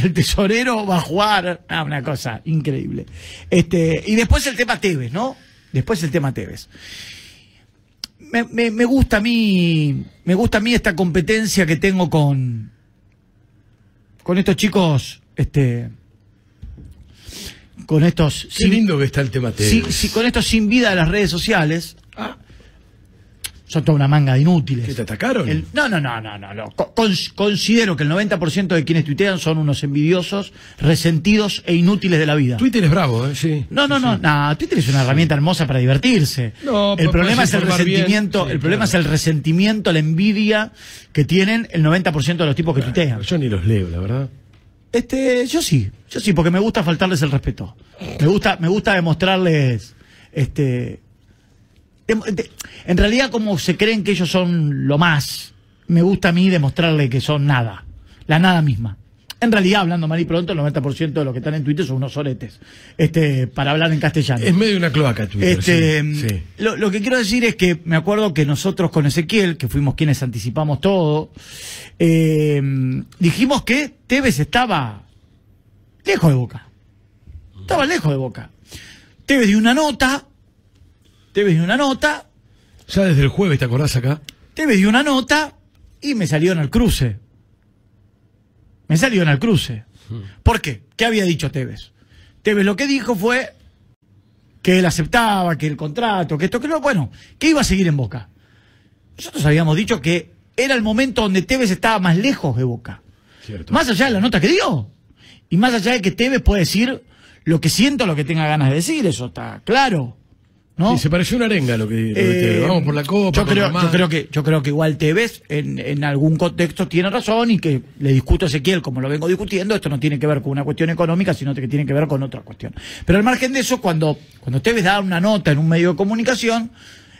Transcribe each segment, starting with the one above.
el tesorero va a jugar. Ah, una cosa increíble. Este, y después el tema Tevez, ¿no? Después el tema Tevez. Me, me- me gusta a mí, me gusta a mí esta competencia que tengo con, con estos chicos, este, con estos Qué lindo que está el tema Tevez. Sí, sí, con esto sin vida de las redes sociales. Son toda una manga de inútiles. ¿Que te atacaron? El- no, no, no, no, no. no. Co- cons- considero que el 90% de quienes tuitean son unos envidiosos, resentidos e inútiles de la vida. Twitter es bravo, ¿eh? Sí. No, no, no, no, Twitter es una herramienta hermosa para divertirse. No, el problema es el resentimiento, sí, el problema claro. es el resentimiento, la envidia que tienen el 90% de los tipos que tuitean. Yo ni los leo, la verdad. Este, yo sí, yo sí, porque me gusta faltarles el respeto. Me gusta, me gusta demostrarles, este, en realidad como se creen que ellos son lo más, me gusta a mí demostrarle que son nada, la nada misma. En realidad, hablando mal y pronto, el 90% de los que están en Twitter son unos soretes, este, para hablar en castellano. Es medio una cloaca Twitter. Este, sí, sí. Lo, lo que quiero decir es que me acuerdo que nosotros con Ezequiel, que fuimos quienes anticipamos todo, eh, dijimos que Tevez estaba lejos de Boca. Estaba lejos de Boca. Tevez dio una nota, Tevez dio una nota, Ya desde el jueves, ¿te acordás acá? Tevez dio una nota y me salió en el cruce. Me salió en el cruce. ¿Por qué? ¿Qué había dicho Tevez? Tevez lo que dijo fue que él aceptaba, que el contrato, que esto, que lo, bueno, que iba a seguir en Boca. Nosotros habíamos dicho que era el momento donde Tevez estaba más lejos de Boca. Cierto. Más allá de la nota que dio. Y más allá de que Tevez puede decir lo que siento, lo que tenga ganas de decir, eso está claro. ¿No? Y se pareció una arenga lo que, Eh, te- Vamos por la copa. Yo creo, Román. yo creo que yo creo que igual Tevez en, en algún contexto tiene razón y que le discuto a Ezequiel como lo vengo discutiendo, esto no tiene que ver con una cuestión económica, sino que tiene que ver con otra cuestión. Pero al margen de eso, cuando, cuando Tevez da una nota en un medio de comunicación,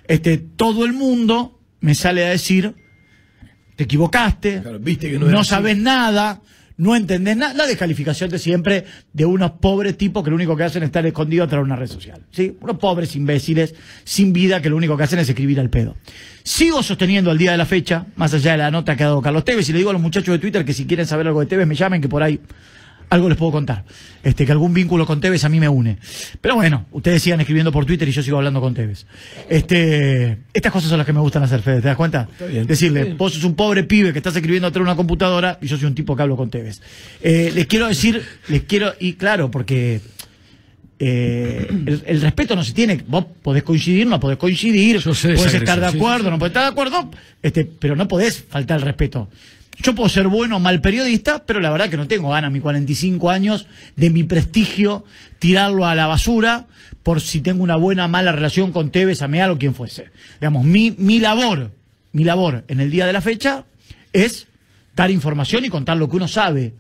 este, todo el mundo me sale a decir, te equivocaste, Claro, viste que no no, sabes nada, no entendés nada, la descalificación de siempre de unos pobres tipos que lo único que hacen es estar escondidos tras una red social. ¿sí? Unos pobres imbéciles sin vida que lo único que hacen es escribir al pedo. Sigo sosteniendo al día de la fecha, más allá de la nota que ha dado Carlos Tevez, y le digo a los muchachos de Twitter que si quieren saber algo de Tevez me llamen, que por ahí algo les puedo contar. Este, que algún vínculo con Tevez a mí me une. Pero bueno, ustedes sigan escribiendo por Twitter y yo sigo hablando con Tevez. Este, estas cosas son las que me gustan hacer, Fede, ¿te das cuenta? Está bien, Decirle, vos sos un pobre pibe que estás escribiendo atrás de una computadora y yo soy un tipo que hablo con Tevez. Eh, les quiero decir, les quiero, y claro, porque eh, el, el respeto no se tiene, vos podés coincidir, no podés coincidir, podés estar de sí, acuerdo, sí. no podés estar de acuerdo, este, pero no podés faltar el respeto. Yo puedo ser bueno o mal periodista, pero la verdad que no tengo ganas, mis 45 años, de mi prestigio, tirarlo a la basura por si tengo una buena o mala relación con Tevez, Ameal o quien fuese. Digamos, mi, mi labor, mi labor en el día de la fecha es dar información y contar lo que uno sabe.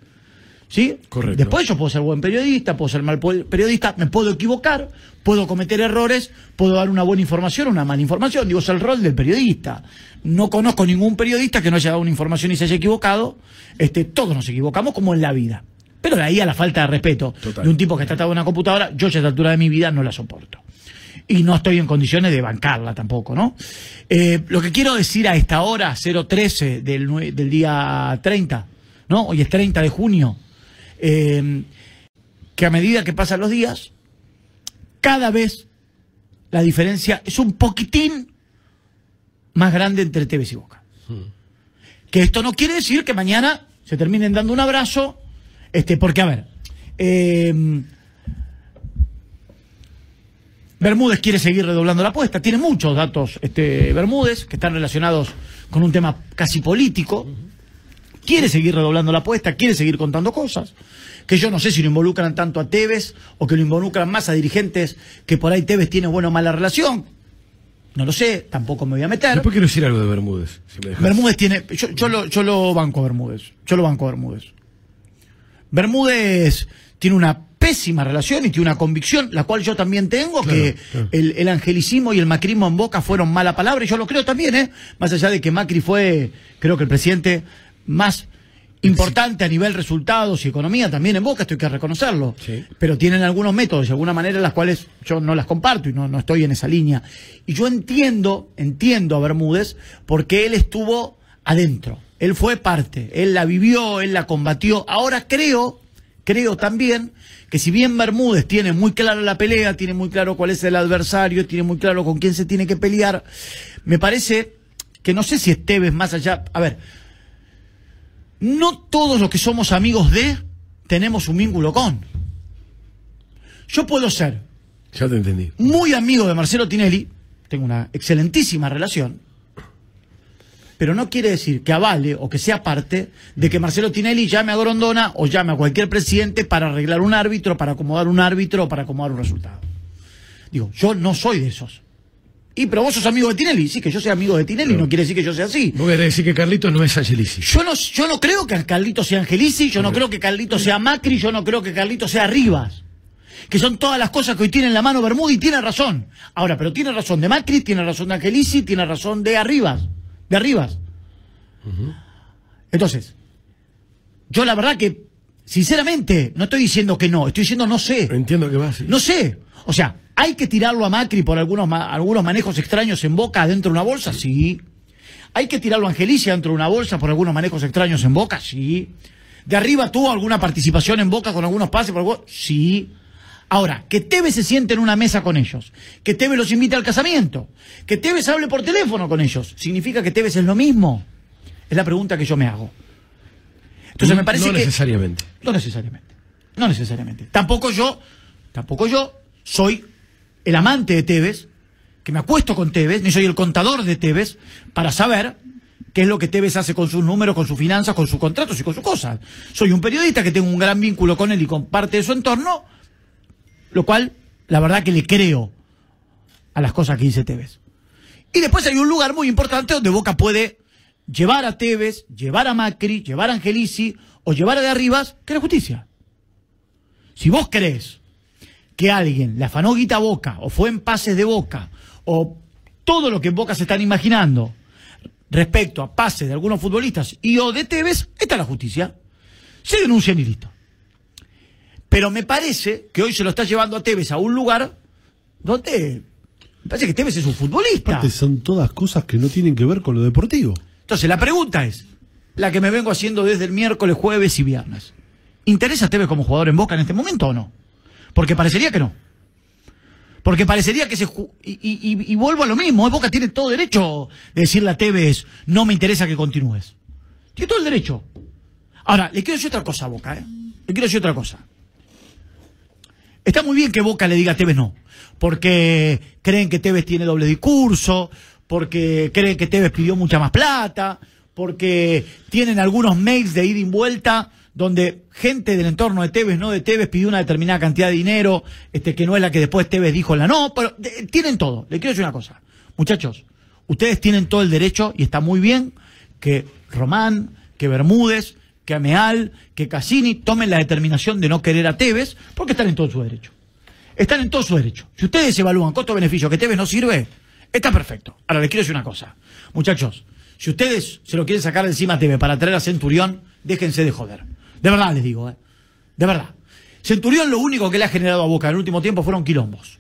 ¿Sí? Correcto. Después yo puedo ser buen periodista, puedo ser mal periodista, me puedo equivocar, puedo cometer errores, puedo dar una buena información una mala información. Digo, es el rol del periodista. No conozco ningún periodista que no haya dado una información y se haya equivocado. Este, todos nos equivocamos como en la vida. Pero de ahí a la falta de respeto Total. de un tipo que está atado a una computadora, yo ya a esta altura de mi vida no la soporto. Y no estoy en condiciones de bancarla tampoco, ¿no? Eh, lo que quiero decir a esta hora, 013 del, del día 30, ¿no? Hoy es 30 de junio, eh, que a medida que pasan los días, cada vez la diferencia es un poquitín más grande entre Tevez y Boca. Que esto no quiere decir que mañana se terminen dando un abrazo, este, porque a ver, eh, Bermúdez quiere seguir redoblando la apuesta. Tiene muchos datos este, Bermúdez que están relacionados con un tema casi político. Quiere seguir redoblando la apuesta, quiere seguir contando cosas. Que yo no sé si lo involucran tanto a Tevez o que lo involucran más a dirigentes que por ahí Tevez tiene buena o mala relación. No lo sé, tampoco me voy a meter. Después quiero decir algo de Bermúdez. Si me. Bermúdez tiene. Yo, yo lo, yo lo banco a Bermúdez. Yo lo banco a Bermúdez. Bermúdez tiene una pésima relación y tiene una convicción, la cual yo también tengo, Claro, que claro. El, el angelicismo y el macrismo en boca fueron mala palabra, y yo lo creo también, ¿eh? Más allá de que Macri fue, creo que el presidente más importante a nivel resultados y economía también en boca, esto hay que reconocerlo. Sí. Pero tienen algunos métodos, de alguna manera, las cuales yo no las comparto y no, no estoy en esa línea. Y yo entiendo, entiendo a Bermúdez, porque él estuvo adentro. Él fue parte, él la vivió, él la combatió. Ahora creo creo también que si bien Bermúdez tiene muy clara la pelea, tiene muy claro cuál es el adversario, tiene muy claro con quién se tiene que pelear, me parece que no sé si Esteves más allá. A ver, no todos los que somos amigos de tenemos un vínculo con. Yo puedo ser Ya te entendí. muy amigo de Marcelo Tinelli, tengo una excelentísima relación, pero no quiere decir que avale o que sea parte de que Marcelo Tinelli llame a Grondona o llame a cualquier presidente para arreglar un árbitro, para acomodar un árbitro o para acomodar un resultado. Digo, yo no soy de esos. Y pero vos sos amigo de Tinelli, sí que yo sea amigo de Tinelli, no quiere decir que yo sea así. Vos querés decir que Carlitos no es Angelici. Yo no, yo no creo que Carlito sea Angelici, yo no creo que Carlito sea Macri, yo no creo que Carlito sea Rivas. Que son todas las cosas que hoy tiene en la mano Bermuda y tiene razón. Ahora, pero tiene razón de Macri, tiene razón de Angelici, tiene razón de Arribas. De Arribas. Entonces, yo la verdad que, sinceramente, no estoy diciendo que no, estoy diciendo no sé. Entiendo que va así. No sé. O sea, ¿hay que tirarlo a Macri por algunos, ma- algunos manejos extraños en Boca dentro de una bolsa? Sí. ¿Hay que tirarlo a Angelicia dentro de una bolsa por algunos manejos extraños en Boca? Sí. ¿De arriba tuvo alguna participación en Boca con algunos pases? Por algo? Sí. Ahora, que Tevez se siente en una mesa con ellos, que Tevez los invite al casamiento, que Tevez hable por teléfono con ellos, ¿significa que Tevez es lo mismo? Es la pregunta que yo me hago. Entonces me parece no que... necesariamente. No necesariamente. No necesariamente. Tampoco yo, tampoco yo soy el amante de Tevez, que me acuesto con Tevez, ni soy el contador de Tevez, para saber qué es lo que Tevez hace con sus números, con sus finanzas, con sus contratos y con sus cosas. Soy un periodista que tengo un gran vínculo con él y con parte de su entorno, lo cual, la verdad que le creo a las cosas que dice Tevez. Y después hay un lugar muy importante donde Boca puede llevar a Tevez, llevar a Macri, llevar a Angelici o llevar a de Arribas, que es la justicia. Si vos crees que alguien le afanó guita Boca o fue en pases de Boca o todo lo que en Boca se están imaginando respecto a pases de algunos futbolistas y o de Tevez, está la justicia. Se denuncian y listo. Pero me parece que hoy se lo está llevando a Tevez a un lugar donde me parece que Tevez es un futbolista. Aparte, son todas cosas que no tienen que ver con lo deportivo. Entonces, la pregunta es, la que me vengo haciendo desde el miércoles, jueves y viernes. ¿Interesa a Tevez como jugador en Boca en este momento o no? Porque parecería que no. Porque parecería que se... y- y- y vuelvo a lo mismo, ¿eh? Boca tiene todo derecho de decirle a Tevez, no me interesa que continúes. Tiene todo el derecho. Ahora, le quiero decir otra cosa a Boca, ¿eh? Le quiero decir otra cosa. Está muy bien que Boca le diga a Tevez no, porque creen que Tevez tiene doble discurso, porque creen que Tevez pidió mucha más plata, porque tienen algunos mails de ida y vuelta donde gente del entorno de Tevez, no de Tevez, pidió una determinada cantidad de dinero, este, que no es la que después Tevez dijo la no, pero de- tienen todo. Le quiero decir una cosa. Muchachos, ustedes tienen todo el derecho y está muy bien que Román, que Bermúdez, que Ameal, que Cassini tomen la determinación de no querer a Tevez, porque están en todo su derecho. Están en todo su derecho. Si ustedes evalúan costo-beneficio que Tevez no sirve, está perfecto. Ahora les quiero decir una cosa. Muchachos, si ustedes se lo quieren sacar encima a Tevez para traer a Centurión, déjense de joder. De verdad les digo, ¿eh? De verdad. Centurión lo único que le ha generado a Boca en el último tiempo fueron quilombos.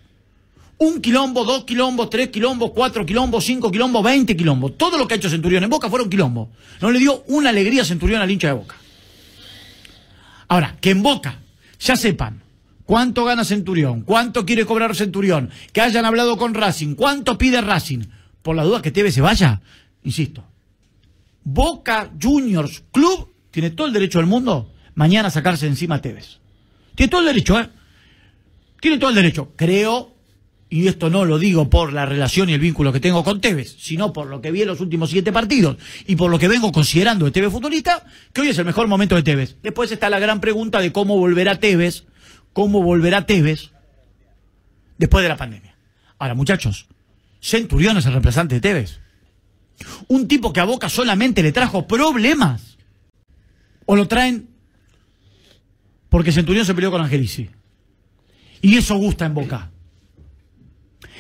Un quilombo, dos quilombos, tres quilombos, cuatro quilombos, cinco quilombos, veinte quilombos. Todo lo que ha hecho Centurión en Boca fueron quilombos. No le dio una alegría a Centurión al hincha de Boca. Ahora, que en Boca ya sepan cuánto gana Centurión, cuánto quiere cobrar Centurión, que hayan hablado con Racing, cuánto pide Racing, por la duda que Tevez se vaya, insisto. Boca Juniors Club tiene todo el derecho del mundo mañana a sacarse encima a Tevez. Tiene todo el derecho, ¿eh? Tiene todo el derecho. Creo, y esto no lo digo por la relación y el vínculo que tengo con Tevez, sino por lo que vi en los últimos siete partidos y por lo que vengo considerando de Tevez futbolista, que hoy es el mejor momento de Tevez. Después está la gran pregunta de cómo volverá Tevez, cómo volverá Tevez después de la pandemia. Ahora, muchachos, Centurión es el reemplazante de Tevez. Un tipo que a Boca solamente le trajo problemas. O lo traen porque Centurión se peleó con Angelici. Y eso gusta en Boca.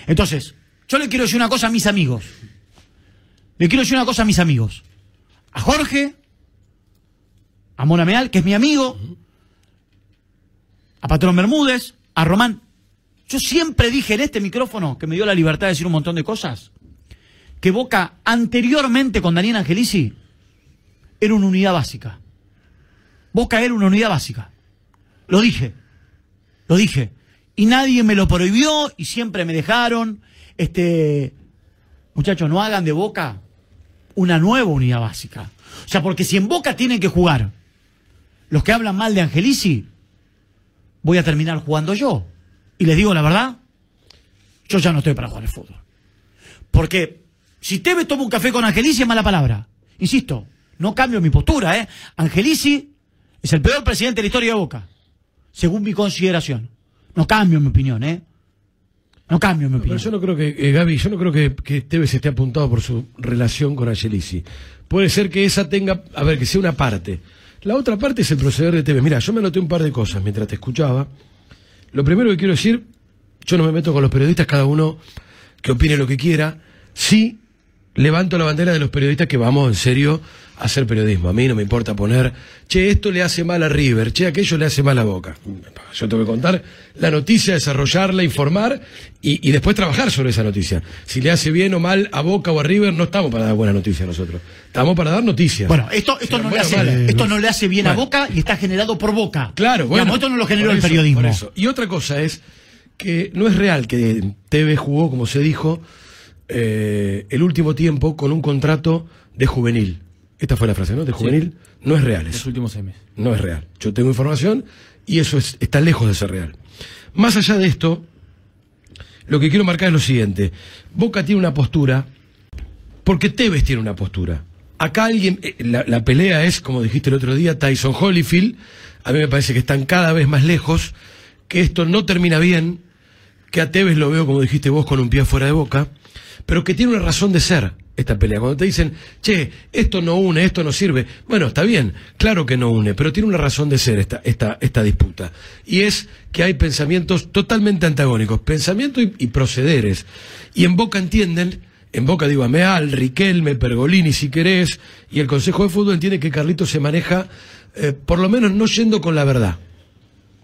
Entonces, yo le quiero decir una cosa a mis amigos. Le quiero decir una cosa a mis amigos. A Jorge, a Mona Meal, que es mi amigo, a Patrón Bermúdez, a Román. Yo siempre dije en este micrófono, que me dio la libertad de decir un montón de cosas, que Boca anteriormente con Daniel Angelici era una unidad básica. Boca era una unidad básica. Lo dije. Lo dije. Y nadie me lo prohibió y siempre me dejaron. Este, muchachos, no hagan de Boca una nueva unidad básica. O sea, porque si en Boca tienen que jugar los que hablan mal de Angelici, voy a terminar jugando yo. Y les digo la verdad, yo ya no estoy para jugar al fútbol. Porque si Tevez toma un café con Angelici es mala palabra. Insisto, no cambio mi postura, ¿eh? Angelici es el peor presidente de la historia de Boca, según mi consideración. No cambio mi opinión, ¿eh? No cambio mi Pero opinión. yo no creo que, eh, Gaby, yo no creo que, que Tevez esté apuntado por su relación con Angelici. Puede ser que esa tenga, a ver, que sea una parte. La otra parte es el proceder de Tevez. Mira, yo me anoté un par de cosas mientras te escuchaba. Lo primero que quiero decir, yo no me meto con los periodistas, cada uno que opine lo que quiera. Sí levanto la bandera de los periodistas que vamos en serio hacer periodismo. A mí no me importa poner, che, esto le hace mal a River, che, aquello le hace mal a Boca. Yo tengo que contar la noticia, desarrollarla, informar y, y después trabajar sobre esa noticia. Si le hace bien o mal a Boca o a River, no estamos para dar buena noticia nosotros. Estamos para dar noticias. Bueno, esto, esto, no, le hace, vale. esto no le hace bien a. Boca y está generado por Boca. Claro, bueno. Digamos, esto no lo generó el periodismo. eso. Y otra cosa es que no es real que TV jugó, como se dijo, eh, el último tiempo con un contrato de juvenil. Esta fue la frase, ¿no? De juvenil. No es real Los eso. últimos seis meses. No es real. Yo tengo información y eso es- está lejos de ser real. Más allá de esto, lo que quiero marcar es lo siguiente. Boca tiene una postura porque Tevez tiene una postura. Acá alguien, eh, la, la pelea es, como dijiste el otro día, Tyson Holyfield. A mí me parece que están cada vez más lejos, que esto no termina bien, que a Tevez lo veo, como dijiste vos, con un pie fuera de boca, pero que tiene una razón de ser esta pelea. Cuando te dicen, che, esto no une, esto no sirve. Bueno, está bien, claro que no une, pero tiene una razón de ser esta, esta, esta disputa. Y es que hay pensamientos totalmente antagónicos, pensamientos y, procederes. Y en Boca entienden, en Boca digo Ameal, Riquelme, Pergolini si querés, y el Consejo de Fútbol entiende que Carlito se maneja, eh, por lo menos no yendo con la verdad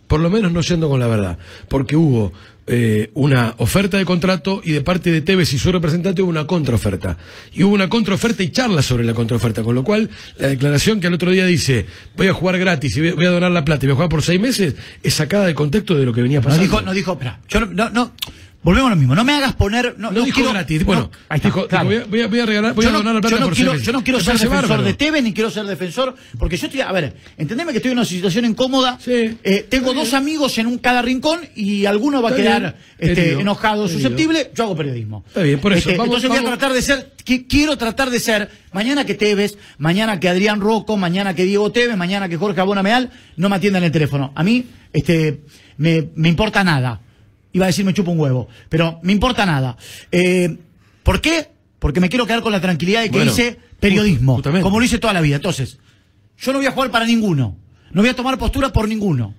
por lo menos no yendo con la verdad, porque hubo eh, una oferta de contrato y de parte de Tevez y su representante hubo una contraoferta. Y hubo una contraoferta y charla sobre la contraoferta, con lo cual la declaración que al otro día dice voy a jugar gratis y voy a donar la plata y voy a jugar por seis meses es sacada de contexto de lo que venía No pasando. dijo, no dijo, espera, yo no, no, no, volvemos a lo mismo, no me hagas poner, no, No no dijo quiero- gratis, bueno, no, ahí está, dijo, claro. voy, a, voy a- voy a regalar, voy yo a no, donar la plata yo no por quiero, yo no quiero ser defensor bárbaro. de Tevez ni quiero ser defensor, porque yo estoy, a ver, entendeme que estoy en una situación incómoda. Sí. Eh, tengo dos bien. amigos en un cada rincón y alguno va a quedar este, enojado, susceptible. Yo hago periodismo. Está bien, por eso, Este, vamos- entonces voy a tratar de ser, qui- quiero tratar de ser, mañana que Tevez, mañana que Adrián Rocco, mañana que Diego Tevez, mañana que Jorge Abonameal no me atiendan el teléfono. A mí, este, me, me importa nada. Iba a decir me chupa un huevo, pero me importa nada. Eh, ¿Por qué? Porque me quiero quedar con la tranquilidad de que Bueno, hice periodismo, justamente. como lo hice toda la vida. Entonces, yo no voy a jugar para ninguno. No voy a tomar postura por ninguno.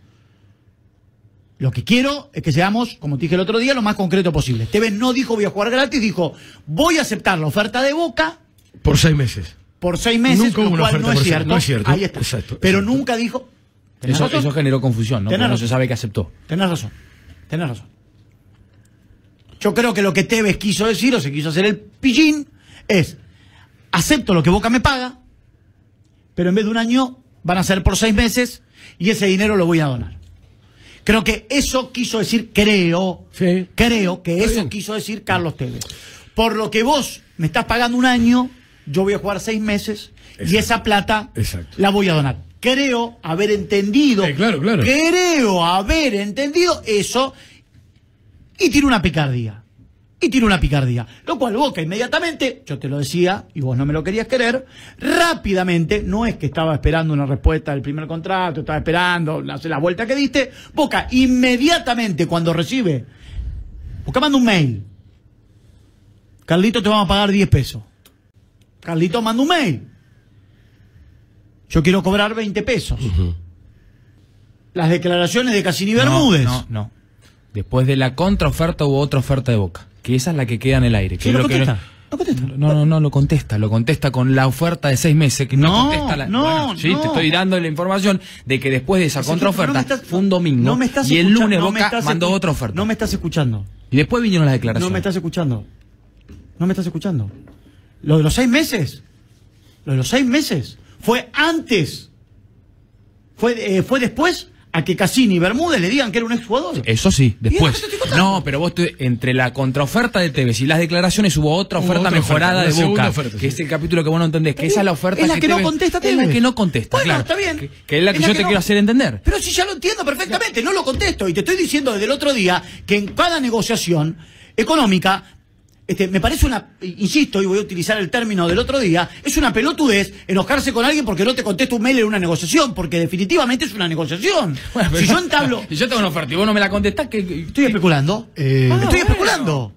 Lo que quiero es que seamos, como te dije el otro día, lo más concreto posible. Tevez no dijo voy a jugar gratis, dijo voy a aceptar la oferta de Boca Por seis meses. por seis meses, Nunca lo cual no es, cierto. no es cierto. Ahí está. Exacto, Pero exacto. nunca dijo. ¿Tenés Eso, eso generó confusión, ¿no? Porque no se sabe que aceptó. Tenés razón. Tenés razón. Yo creo que lo que Tevez quiso decir, o se quiso hacer el pillín, es acepto lo que Boca me paga, pero en vez de un año van a ser por seis meses y ese dinero lo voy a donar. Creo que eso quiso decir, creo, Sí. creo que eso quiso decir Carlos Tevez. Por lo que vos me estás pagando un año, yo voy a jugar seis meses y esa plata Exacto. la voy a donar. Creo haber entendido, Eh, claro, claro. creo haber entendido eso y tiene una picardía. Y tiene una picardía. Lo cual Boca inmediatamente, yo te lo decía y vos no me lo querías querer, rápidamente, no es que estaba esperando una respuesta del primer contrato, estaba esperando la, la vuelta que diste, Boca inmediatamente cuando recibe, Boca manda un mail. Carlito te vamos a pagar 10 pesos. Carlito manda un mail. Yo quiero cobrar 20 pesos. Las declaraciones de Cassini Bermúdez. No, no. Después de la contraoferta hubo otra oferta de Boca. Que esa es la que queda en el aire. Que Sí, es lo lo que contesta. No contesta. No, no, no lo contesta. Lo contesta con la oferta de seis meses. Que no, No, contesta la. no, Bueno, sí, no. te estoy dando la información de que después de esa contraoferta no fue un domingo. no me estás y el lunes me Boca estás mandó otra oferta. No me estás escuchando. Y después vinieron las declaraciones. No me estás escuchando. No me estás escuchando. Lo de los seis meses. Lo de los seis meses. Fue antes. Fue, eh, fue después. A que Cassini y Bermúdez le digan que era un exjugador. Eso sí, después. que. No, pero vos te- entre la contraoferta de Tevez y las declaraciones hubo otra Hubo oferta otra mejorada oferta, de Boca, oferta, que sí. es el capítulo que vos no entendés, que esa es la oferta Es la que no Tevez- contesta Es la Tevez. que no contesta, Bueno, claro. está bien. Que, que es la que yo te no- quiero hacer entender. Pero si ya lo entiendo perfectamente, no lo contesto. Y te estoy diciendo desde el otro día que en cada negociación económica, este, me parece una, insisto, y voy a utilizar el término del otro día, es una pelotudez enojarse con alguien porque no te contesta un mail en una negociación, porque definitivamente es una negociación. Bueno, pero- si yo entablo... Si yo tengo una oferta y vos no me la contestás, que Estoy especulando. Eh, estoy bueno. especulando.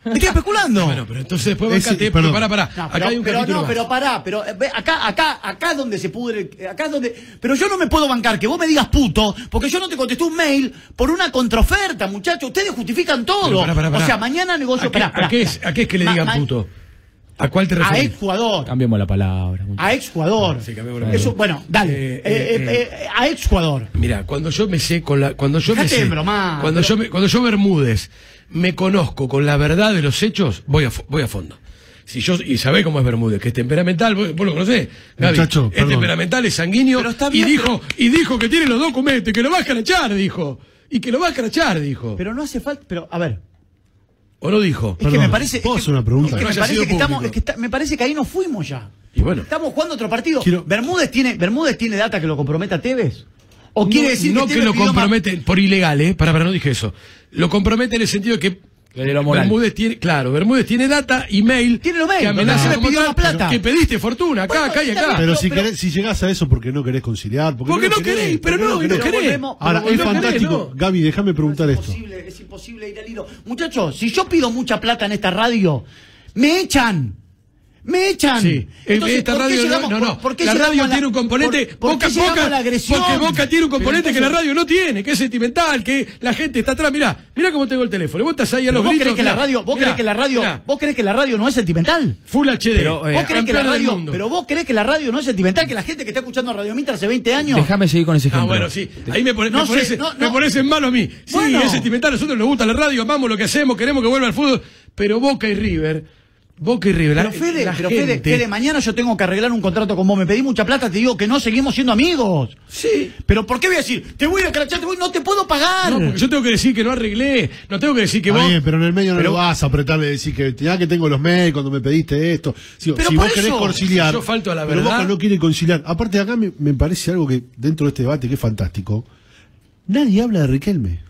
Estoy especulando. Bueno, pero entonces después Es- bancate, perdón. pará, pará. No, acá pero, hay un pero no, más. pero pará, pero eh, acá, acá, acá es donde se pudre, acá es donde, pero yo no me puedo bancar que vos me digas puto, porque yo no te contesté un mail por una contraoferta, muchachos, ustedes justifican todo. Pero pará, pará, pará. O sea, mañana negocio, ¿A qué, pará, pará. a qué es, a qué es que le Ma- digan ma- puto? ¿A cuál te A refieres? ex jugador, Cambiemos la palabra. muchachos. a ex jugador. Sí, cambiemos la Eso, palabra. bueno, dale, Eh, eh, eh, eh, eh, a ex jugador. Mira, cuando yo me sé con la, cuando yo me sé, de bromar, cuando pero- yo me, cuando yo Bermúdez me conozco con la verdad de los hechos, voy a, voy a fondo. Si yo, y sabés cómo es Bermúdez, que es temperamental, vos, vos lo conocés, Gaby. Muchacho, es perdón. temperamental, es sanguíneo, Pero está y dijo, y dijo que tiene los documentos, y que lo va a escrachar, dijo. Y que lo va a escrachar, dijo. Pero no hace falta, pero a ver, ¿O no dijo? es que me parece, es ¿puedo que- una pregunta? es que me parece que estamos, es que está- me parece que ahí nos fuimos ya. Y bueno. Estamos jugando otro partido. Quiero- Bermúdez tiene, Bermúdez tiene data que lo comprometa a Tevez. ¿O quiere no, decir no que, lo pidió más- compromete por ilegal, ¿eh? Para, para, no dije eso. Lo compromete en el sentido de que Que de lo moral. Bermúdez tiene, claro, Bermúdez tiene data, email, Tiene lo mail, que amenaza como pidió más plata. que pediste fortuna acá, Bueno, acá y acá. Pero pero- si, pero- querés, si llegás a eso, porque no querés conciliar? Porque, Porque no querés, pero no, y no querés. volvemos- Ahora, es fantástico. no. Gaby, déjame preguntar es esto. imposible, es imposible ir al hilo. Muchachos, si yo pido mucha plata en esta radio, me echan. Me echan. Sí, Entonces, esta ¿por qué radio no, llegamos- no, por- no. por qué la radio la- tiene un componente, por- por Boca, Boca- a la agresión? porque Boca tiene un componente Pero que la entonces- radio no tiene, que es sentimental, que la gente está atrás, mirá, mirá cómo tengo el teléfono, vos estás ahí a los vos gritos. crees que la mirá, radio, vos mirá, crees que la radio, mirá, vos crees que la radio no es sentimental. Full HD, Pero, eh, ¿Vos crees que la radio, pero vos crees que la radio no es sentimental, que la gente que está escuchando Radio Mitre hace 20 años Déjame seguir con ese Ah, ejemplo. bueno, sí. Ahí me, pone- No me sé, pones, no, me no. pones en malo a mí. Sí, Bueno. es sentimental. A nosotros nos gusta la radio, amamos lo que hacemos, queremos que vuelva el fútbol. Pero Boca y River. Boca y River. Pero Fede, la pero Fede, gente- Fede, mañana yo tengo que arreglar un contrato con vos, me pedí mucha plata, te digo que no seguimos siendo amigos. Sí. Pero ¿por qué voy a decir? Te voy a crachar, te voy, no te puedo pagar. No, porque yo tengo que decir que no arreglé. No tengo que decir que vos. bien, pero en el medio no Pero- lo vas a apretarle y decir que ya que tengo los mails cuando me pediste esto. Si, Pero vos querés conciliar. yo falto a la pero verdad- Boca no quiere conciliar. Aparte, acá me, me parece algo que dentro de este debate que es fantástico. Nadie habla de Riquelme.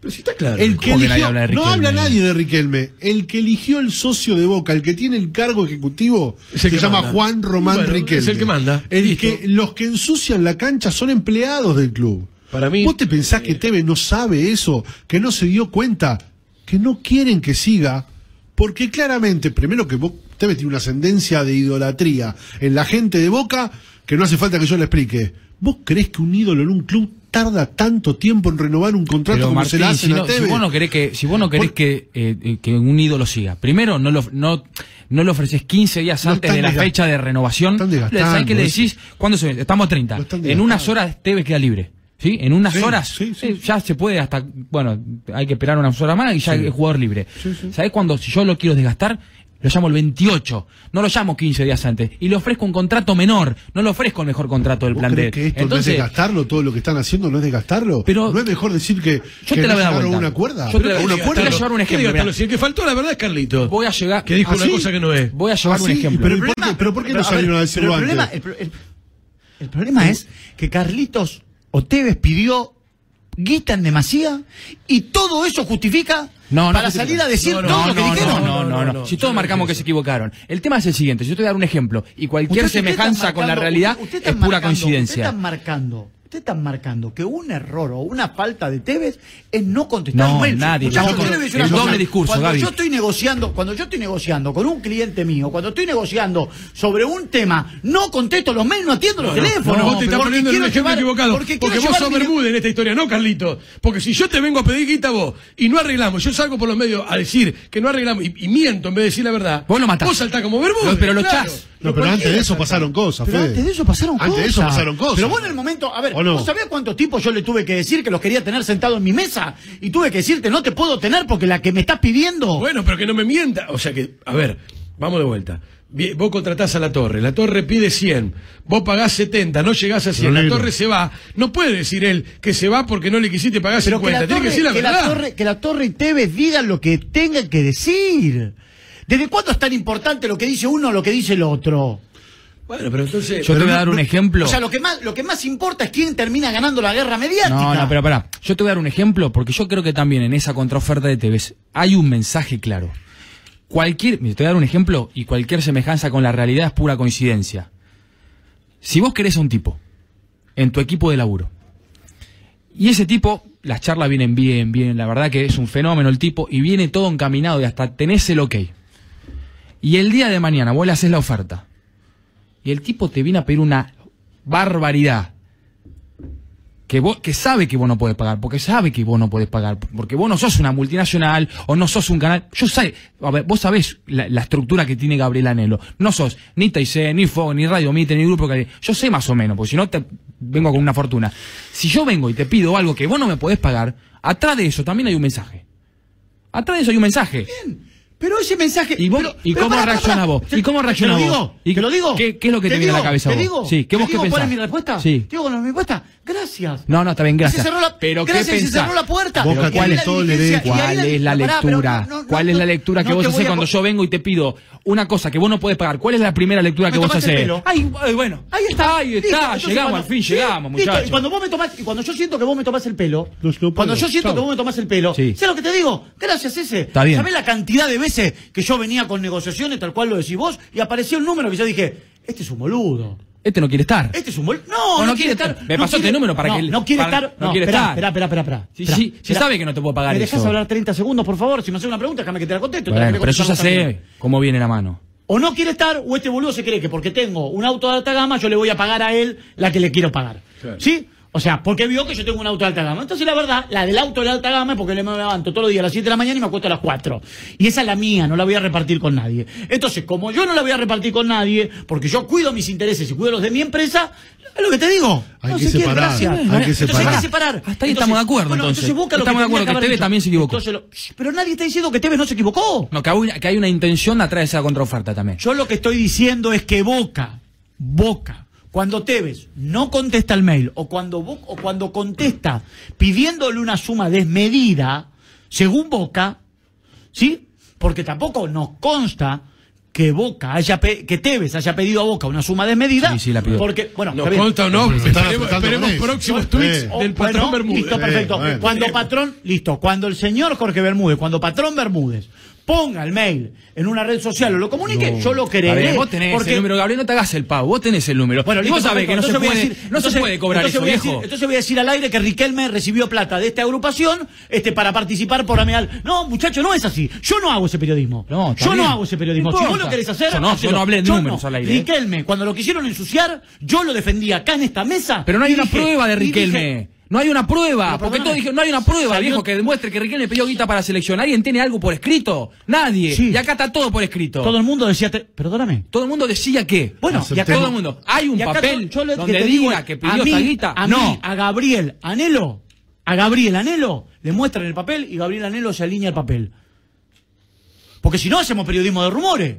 Pero sí está claro. El que ¿Cómo que nadie eligió, habla de no habla nadie de Riquelme. El que eligió el socio de Boca, el que tiene el cargo ejecutivo, el se llama manda. Juan Román Bueno, Riquelme. es el que manda. El Listo. que, los que ensucian la cancha son empleados del club. Para mí- ¿Vos te pensás que Tevez no sabe eso? ¿Que no se dio cuenta? Que no quieren que siga. Porque claramente, primero que vos, Tevez tiene una ascendencia de idolatría en la gente de Boca que no hace falta que yo le explique. ¿Vos creés que un ídolo en un club tarda tanto tiempo en renovar un contrato Pero como Martín, se le hacen si, a no- si vos no querés que, si vos no querés que, eh, eh, que un ídolo siga, primero no lo, no, no le ofreces 15 días antes de la fecha de renovación. ¿Sabés qué le decís? ¿Cuándo se? Estamos a 30. Lo están En unas horas Tevez queda libre. ¿Sí? En unas Sí, horas sí, sí. eh, ya se puede hasta, bueno, hay que esperar unas horas más y ya es jugador libre. ¿Sabés cuándo? Si yo lo quiero desgastar, lo llamo el 28. No lo llamo 15 días antes. Y le ofrezco un contrato menor. No le ofrezco el mejor contrato del ¿Vos plan crees D. que esto no es Entonces, desgastarlo? Todo lo que están haciendo no es desgastarlo. Pero- ¿No es mejor decir que, Yo que te la voy a dar a una cuerda? Yo te la- ¿A una te cuerda? voy a llevar un ¿Qué ejemplo. Si el que faltó, la verdad, es Carlito. voy a llegar. Que dijo ¿Ah, una sí? cosa que no es. Voy a llevar Ah, un sí, ejemplo. pero- el ¿por qué- problema- pero por qué no a salieron a decirlo el problema, el- el problema es que Carlitos Oteves pidió guita en demasía y todo eso justifica No, no para justifica. salir a decir No, no, todo No, lo que no, dijeron. no, no, no, no, no. no, Si todos no marcamos que se equivocaron. El tema es el siguiente. Yo te voy a dar un ejemplo. Y cualquier semejanza con la realidad es pura marcando- coincidencia. están marcando. Ustedes están marcando que un error o una falta de Tevez es no contestar No, un mail. nadie. Muchachos, El yo doble- le voy a decir el una cosa. doble discurso, Cuando Gaby. yo estoy negociando, cuando yo estoy negociando con un cliente mío, cuando estoy negociando sobre un tema, no contesto los mails, no atiendo los No, no, teléfonos. vos te estás porque poniendo en un quiero ejemplo equivocado. Porque, Porque, vos sos mi- Bermúdez en esta historia, no Carlito. Porque si yo te vengo a pedir guita vos y no arreglamos, yo salgo por los medios a decir que no arreglamos y, y miento en vez de decir la verdad. Vos lo matás. Vos saltás como Bermúdez. Pero lo claro. No, pero antes de eso pasaron cosas, Pero Fede. antes de eso pasaron Antes cosas. de eso pasaron cosas. Pero vos en el momento, a ver, ¿O no? ¿vos sabés cuántos tipos yo le tuve que decir que los quería tener sentado en mi mesa? Y tuve que decirte, no te puedo tener porque la que me estás pidiendo. Bueno, pero que no me mienta. O sea que, a ver, vamos de vuelta. Vos contratás a la torre, la torre pide 100, vos pagás 70, no llegás a 100, la torre se va. No puede decir él que se va porque no le quisiste pagar Pero que 50, la, tiene que torre, decir la que, la verdad. torre, que la Torre y Tevez digan lo que tengan que decir. ¿Desde cuándo es tan importante lo que dice uno o lo que dice el otro? Bueno, pero entonces. Yo te voy a dar un ejemplo. O sea, lo que más, lo que más importa es quién termina ganando la guerra mediática. No, no, pero pará. Yo te voy a dar un ejemplo porque yo creo que también en esa contraoferta de TVs hay un mensaje claro. Cualquier, te voy a dar un ejemplo y cualquier semejanza con la realidad es pura coincidencia. Si vos querés a un tipo en tu equipo de laburo y ese tipo, las charlas vienen bien, bien, la verdad que es un fenómeno el tipo y viene todo encaminado y hasta tenés el ok. Y el día de mañana vos le haces la oferta y el tipo te viene a pedir una barbaridad que, vos, que sabe que vos no podés pagar, porque sabe que vos no podés pagar, porque vos no sos una multinacional o no sos un canal. Yo sé, a ver, vos sabés la, estructura que tiene Gabriel Anelo. No sos ni TIC, ni Fog, ni Radio Mite, ni Grupo Cali. Yo sé más o menos, porque si no te vengo con una fortuna. Si yo vengo y te pido algo que vos no me podés pagar, atrás de eso también hay un mensaje. Atrás de eso hay un mensaje. Pero ese mensaje. ¿Y vos- pero- y pero cómo pará, reacciona vos? te- ¿Y cómo te reacciona lo vos? digo? ¿Y ¿Te lo digo? qué- qué es lo que te viene a la digo? cabeza ¿Te vos? digo? Sí, ¿qué ¿Te vos qué digo ¿Cuál es pensás? mi respuesta? Sí. ¿Te digo con mi respuesta? Gracias. No, no, está bien, Y se gracias. cerró la- pero ¿qué gracias, y se cerró la puerta. Pero ¿cuál es la lectura? no, no, ¿Cuál no, es la lectura que vos haces cuando yo vengo y te pido una cosa que vos no podés pagar? ¿Cuál es la primera lectura Me que vos haces? Ay, ay, bueno. Ahí está. Ahí está. Llegamos, al fin sí, llegamos, muchachos. Y cuando vos me tomás, y cuando yo siento que vos me tomás el pelo, cuando yo siento que vos me tomás el pelo. ¿sabes lo que te digo? Gracias, ese. Está bien. ¿Sabés la cantidad de veces que yo venía con negociaciones, tal cual lo decís vos, y apareció un número que yo dije, este es un boludo. Este no quiere estar. Este es un boludo. No, no, no quiere estar. Me no pasó este número para no, que él- No quiere para- estar. no quiere estar. espera, espera, espera, espera. Sí, sí, sabe que no te puedo pagar ¿Me dejas eso. hablar 30 segundos, por favor? Si me haces una pregunta, déjame que te la contesto. Bueno, pero yo ya sé cómo viene la mano. O no quiere estar, o este boludo se cree que porque tengo un auto de alta gama, yo le voy a pagar a él la que le quiero pagar. Claro. ¿Sí? O sea, porque vio que yo tengo un auto de alta gama. Entonces, la verdad, la del auto de alta gama es porque me levanto todos los días a las 7 de la mañana y me acuesto a las 4. Y esa es la mía, no la voy a repartir con nadie. Entonces, como yo no la voy a repartir con nadie, porque yo cuido mis intereses y cuido los de mi empresa, es lo que te digo. Hay No que quiere, separar, hay que Entonces hay separar. que separar. Hasta ahí Entonces, estamos de acuerdo, bueno, entonces. Boca lo Estamos que de acuerdo que haber Tevez también se equivocó. Entonces lo- pero nadie está diciendo que Tevez no se equivocó. No, que hay, una- que hay una intención atrás de esa contraoferta también. Yo lo que estoy diciendo es que Boca, Boca, cuando Tevez no contesta el mail o cuando, o cuando contesta pidiéndole una suma desmedida, según Boca, ¿sí? Porque tampoco nos consta que Boca haya pe- que Tevez haya pedido a Boca una suma desmedida. Sí, sí, la pidió. Porque, bueno, No está bien. consta o no, esperemos, próximos Eh, tweets Oh, del patrón bueno, Bermúdez. Listo, perfecto. Eh, bueno. Cuando patrón, listo. Cuando el señor Jorge Bermúdez, cuando patrón Bermúdez ponga el mail en una red social o lo comunique, yo lo creeré. ver, vos tenés porque- el número, Gabriel, no te hagas el pavo, vos tenés el número. Bueno, y vos sabés que no, se puede, decir- no se cobrar eso, voy viejo. decir- entonces voy a decir al aire que Riquelme recibió plata de esta agrupación este, para participar por Ameal. No, muchacho, no es así. Yo no hago ese periodismo. No, yo no hago ese periodismo. Si vos lo querés hacer, Yo no, yo no hablé de números al aire, ¿eh? Riquelme, cuando lo quisieron ensuciar, yo lo defendí acá en esta mesa. Pero no hay una dije- prueba de Riquelme. No hay una prueba. Pero porque todos dijeron, no hay una prueba, Salió- viejo, que demuestre que Riquelme pidió guita para la selección. ¿Alguien tiene algo por escrito? Nadie. Sí. Y acá está todo por escrito. Todo el mundo decía, te- perdóname. Todo el mundo decía que. Bueno, y acá todo el mundo. ¿Hay un papel yo- que donde te digo diga que pidió a mí, esta guita? A No. mí, a Gabriel Anelo, a Gabriel Anelo, le muestran el papel y Gabriel Anelo se alinea el papel. Porque si no hacemos periodismo de rumores.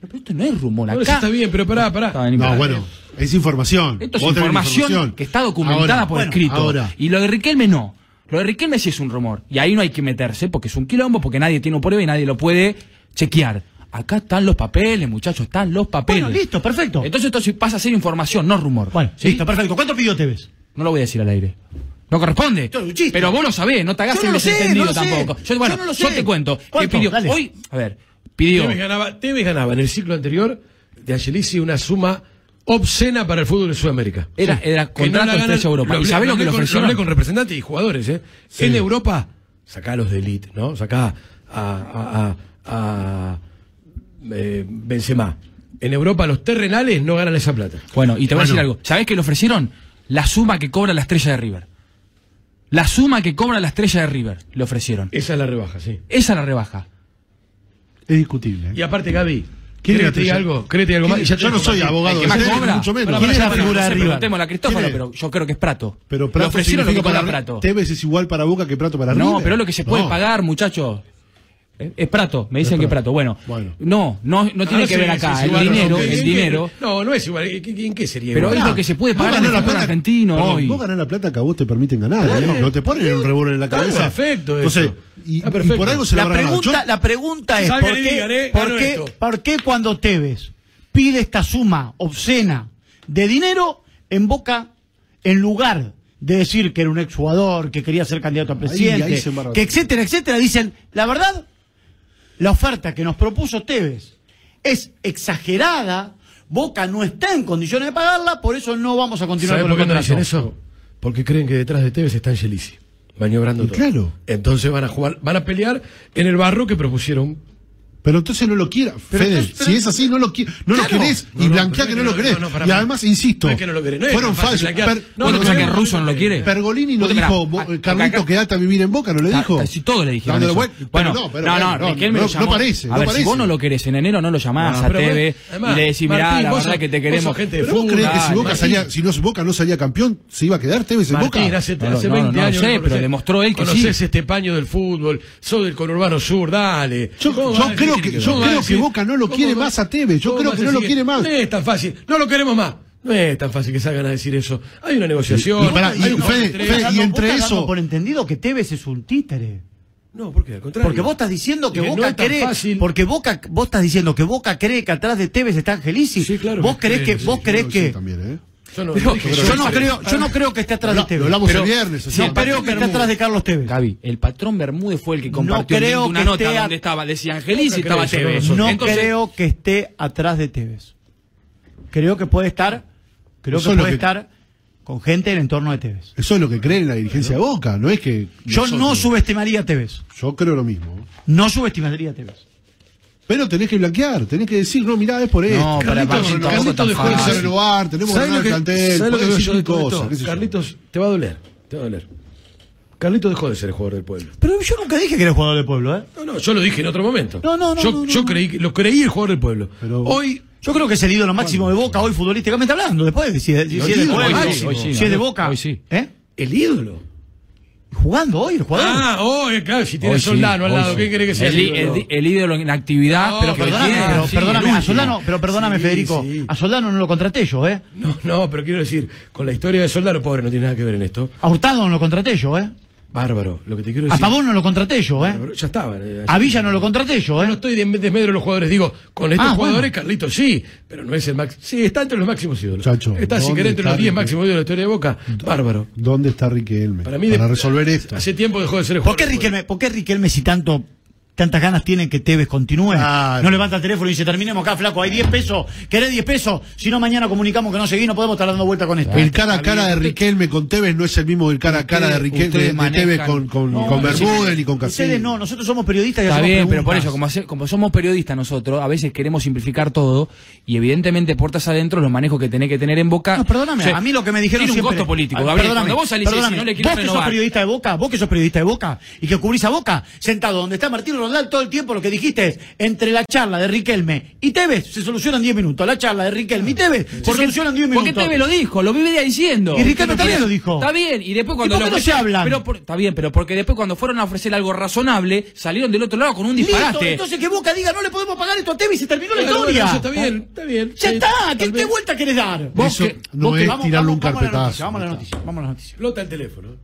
Pero esto no es rumor. Acá sí está bien, pero pará, pará. No, bueno, es información. Esto es información, que está documentada Ahora, por bueno, escrito. Ahora, Y lo de Riquelme no. Lo de Riquelme sí es un rumor. Y ahí no hay que meterse porque es un quilombo, porque nadie tiene prueba y nadie lo puede chequear. Acá están los papeles, muchachos, están los papeles. Bueno, listo, perfecto. Entonces esto sí pasa a ser información, no rumor. Bueno, ¿Sí? listo, perfecto. ¿Cuánto pidió Tevez? No lo voy a decir al aire. No corresponde. Pero vos lo sabés, no te hagas Yo no el lo sé, desentendido no lo sé. tampoco. Yo, bueno, Yo no lo yo sé. te cuento. Que pidió. Dale. Hoy, a ver, pidió. Tevez ganaba, Tevez ganaba en el ciclo anterior de Angelici una suma obscena para el fútbol de Sudamérica. Era- era Que contrato la ganan- Estrella Europa. ¿Y hablé- sabés lo que hablé le con- ofrecieron? hablé con representantes y jugadores, ¿eh? En Europa, sacá a los de elite, ¿no? Sacá a, a, a- a, eh, Benzema. En Europa los terrenales no ganan esa plata. Bueno, y te voy a decir algo. ¿Sabés qué le ofrecieron? La suma que cobra la estrella de River. La suma que cobra la estrella de River le ofrecieron. Esa es la rebaja, sí. Esa la rebaja. Es discutible. Y aparte, Gaby, ¿Quién ¿querés es que te diga la algo? ¿Querés que te diga algo más? ¿Quién- Y ya te yo no soy abogado más cobra. mucho menos. ¿Quién es la figura no River? Preguntémosle a Cristófalo, pero yo creo que es Prato. Pero Prato ofrecieron lo que para Prato. Tevez es igual para Boca que Prato para No, River. pero es lo que se puede No. pagar, muchachos. Es Prato, me dicen no es Prato. Bueno, bueno, no, no, no tiene ah, que sí, ver acá. Sí, sí, el dinero, no, el dinero. no, no es igual. ¿En qué sería? Pero igual? es lo que se puede pagar al la plata, argentino no, hoy. Vos ganás la plata que a vos te permiten ganar. ¿eh? No te ponen un revólver en la cabeza. Está perfecto, eso. Entonces, y, perfecto. y, por algo se la, la pregunta. La pregunta es: ¿por qué, digan, eh? por, qué, ¿por qué cuando Tevez pide esta suma obscena de dinero en boca, en lugar de decir que era un exjugador, que quería ser candidato a presidente, ahí, ahí que etcétera, etcétera, dicen, la verdad, la oferta que nos propuso Tevez es exagerada, Boca no está en condiciones de pagarla, por eso no vamos a continuar con el contrato. Dicen eso? Porque creen que detrás de Tevez está Angelici, maniobrando y. Claro. Entonces van a jugar, van a pelear en el barro que propusieron pero entonces no lo quiera, Fede. Entonces, si es así, no lo, qui... no claro. lo querés. Y no, blanquea que no lo querés. y además, insisto, fueron fallos. No, no, que Russo no lo quiere. Pergolini no dijo, Carlito, quédate a vivir en Boca, no le dijo. Si todo le dijeron. Bueno, no, no, no No parece. A ver, si vos no lo querés en enero, no lo llamás a TV y le decís, mirá, la verdad que te queremos. ¿Vos crees que si Boca no salía campeón, se iba a quedar Tevez en Boca? hace 20 años. No sé, pero demostró él que sí. Conocés este paño del fútbol, sos del conurbano sur, dale. Yo creo yo creo que Boca no lo quiere más a Tevez. Yo creo que no lo quiere más. No es tan fácil. No lo queremos más. No es tan fácil que salgan a decir eso. Hay una negociación. Y, para, y, hay un, Fede, Fede, y entre eso. por entendido que Tevez es un títere. No, porque al contrario. Porque vos estás diciendo que, Boca cree. Porque Boca, vos estás diciendo que Boca cree que atrás de Tevez está Angelici. Sí, claro. Vos crees que, vos crees que. ¿eh? Yo no, creo, que esté atrás de Tevez. Lo no creo que esté atrás de Carlos Tevez. Gaby, el patrón Bermúdez fue el que compartió no una nota donde estaba, decía Angelis y estaba Tevez. No creo que esté atrás de Tevez. Creo que puede estar, creo que puede estar con gente del entorno de Tevez. Eso es lo que cree en la dirigencia de Boca, no es que... Yo no subestimaría a Tevez. Yo creo lo mismo. No subestimaría a Tevez. Pero tenés que blanquear, tenés que decir, no, mirá, es por esto. No, Carlitos, Carlitos dejó de ser renovar, tenemos que el plantel, que decir cosas. Carlitos, te va a doler, te va a doler. Carlito dejó de ser el jugador del pueblo. Pero yo nunca dije que era el jugador del pueblo, ¿eh? No, no, yo lo dije en otro momento. No, no, no. Yo, no, no, yo lo creí el jugador del pueblo. Pero... Hoy. Yo creo que es el ídolo máximo de Boca hoy futbolísticamente hablando. Después, si, si, es de Boca. Si es de Boca. Hoy sí. ¿Eh? El ídolo. Jugando hoy, el jugador. Ah, hoy, claro, si tiene hoy Soldano al lado, ¿qué sí. quiere que sea? El, el, ídolo en actividad, pero, perdóname, pero, perdóname, a Soldano, pero perdóname, Federico, a Soldano no lo contraté yo, ¿eh? No, no, pero quiero decir, con la historia de Soldano, pobre, no tiene nada que ver en esto. A Hurtado no lo contraté yo, ¿eh? Bárbaro, lo que te quiero decir. A Pavón no lo contraté yo, ¿eh? Ya estaba. Eh, a Villa no lo contraté yo, ¿eh? No estoy de desmedro de los jugadores. Digo, con estos ah, jugadores, bueno. Carlitos sí, pero no es el máximo. Sí, está entre los máximos ídolos. Chacho, está sin querer entre los 10 máximos ídolos de la historia de Boca. Mm. Bárbaro. ¿Dónde está Riquelme? Para mí, resolver esto. Hace tiempo dejó de ser el ¿Por qué Riquelme, ¿Por qué Riquelme si tanto tantas ganas tienen que Tevez continúe. No levanta el teléfono y dice, terminemos acá, flaco, hay 10 pesos, querés 10 pesos, si no mañana comunicamos que no seguís, no podemos estar dando vuelta con esto. El cara a cara de Riquelme con Tevez no es el mismo que el cara a cara de Riquelme de Tevez con, con, con Bermúdez ni con Casillas. No, nosotros somos periodistas y Está bien, pero por eso, como, somos periodistas nosotros, a veces queremos simplificar todo y evidentemente puertas adentro los manejos que tenés que tener en Boca. No, perdóname, a mí lo que me dijeron es un costo político, ah, perdóname, vos salís ¿Vos que sos periodista de Boca, vos que sos periodista de Boca y que cubrís a Boca, sentado donde está Martín Rodríguez todo el tiempo lo que dijiste es, entre la charla de Riquelme y Tevez se solucionan 10 minutos, la charla de Riquelme y Tevez se solucionan 10 minutos. Porque Tevez lo dijo, lo vive diciendo. Y Riquelme también lo dijo. Está bien, y después cuando no se hablan? Pero está bien, pero porque después cuando fueron a ofrecer algo razonable, salieron del otro lado con un disparate. Entonces que Boca diga, no le podemos pagar esto a Tevez y se terminó la historia. Está bien, está bien. Ya está, ¿qué, vuelta querés dar? Vos Eso que, no vos es que, vamos, tirarle vamos, un carpetazo. Vamos a la noticia, vamos a la noticia. El teléfono.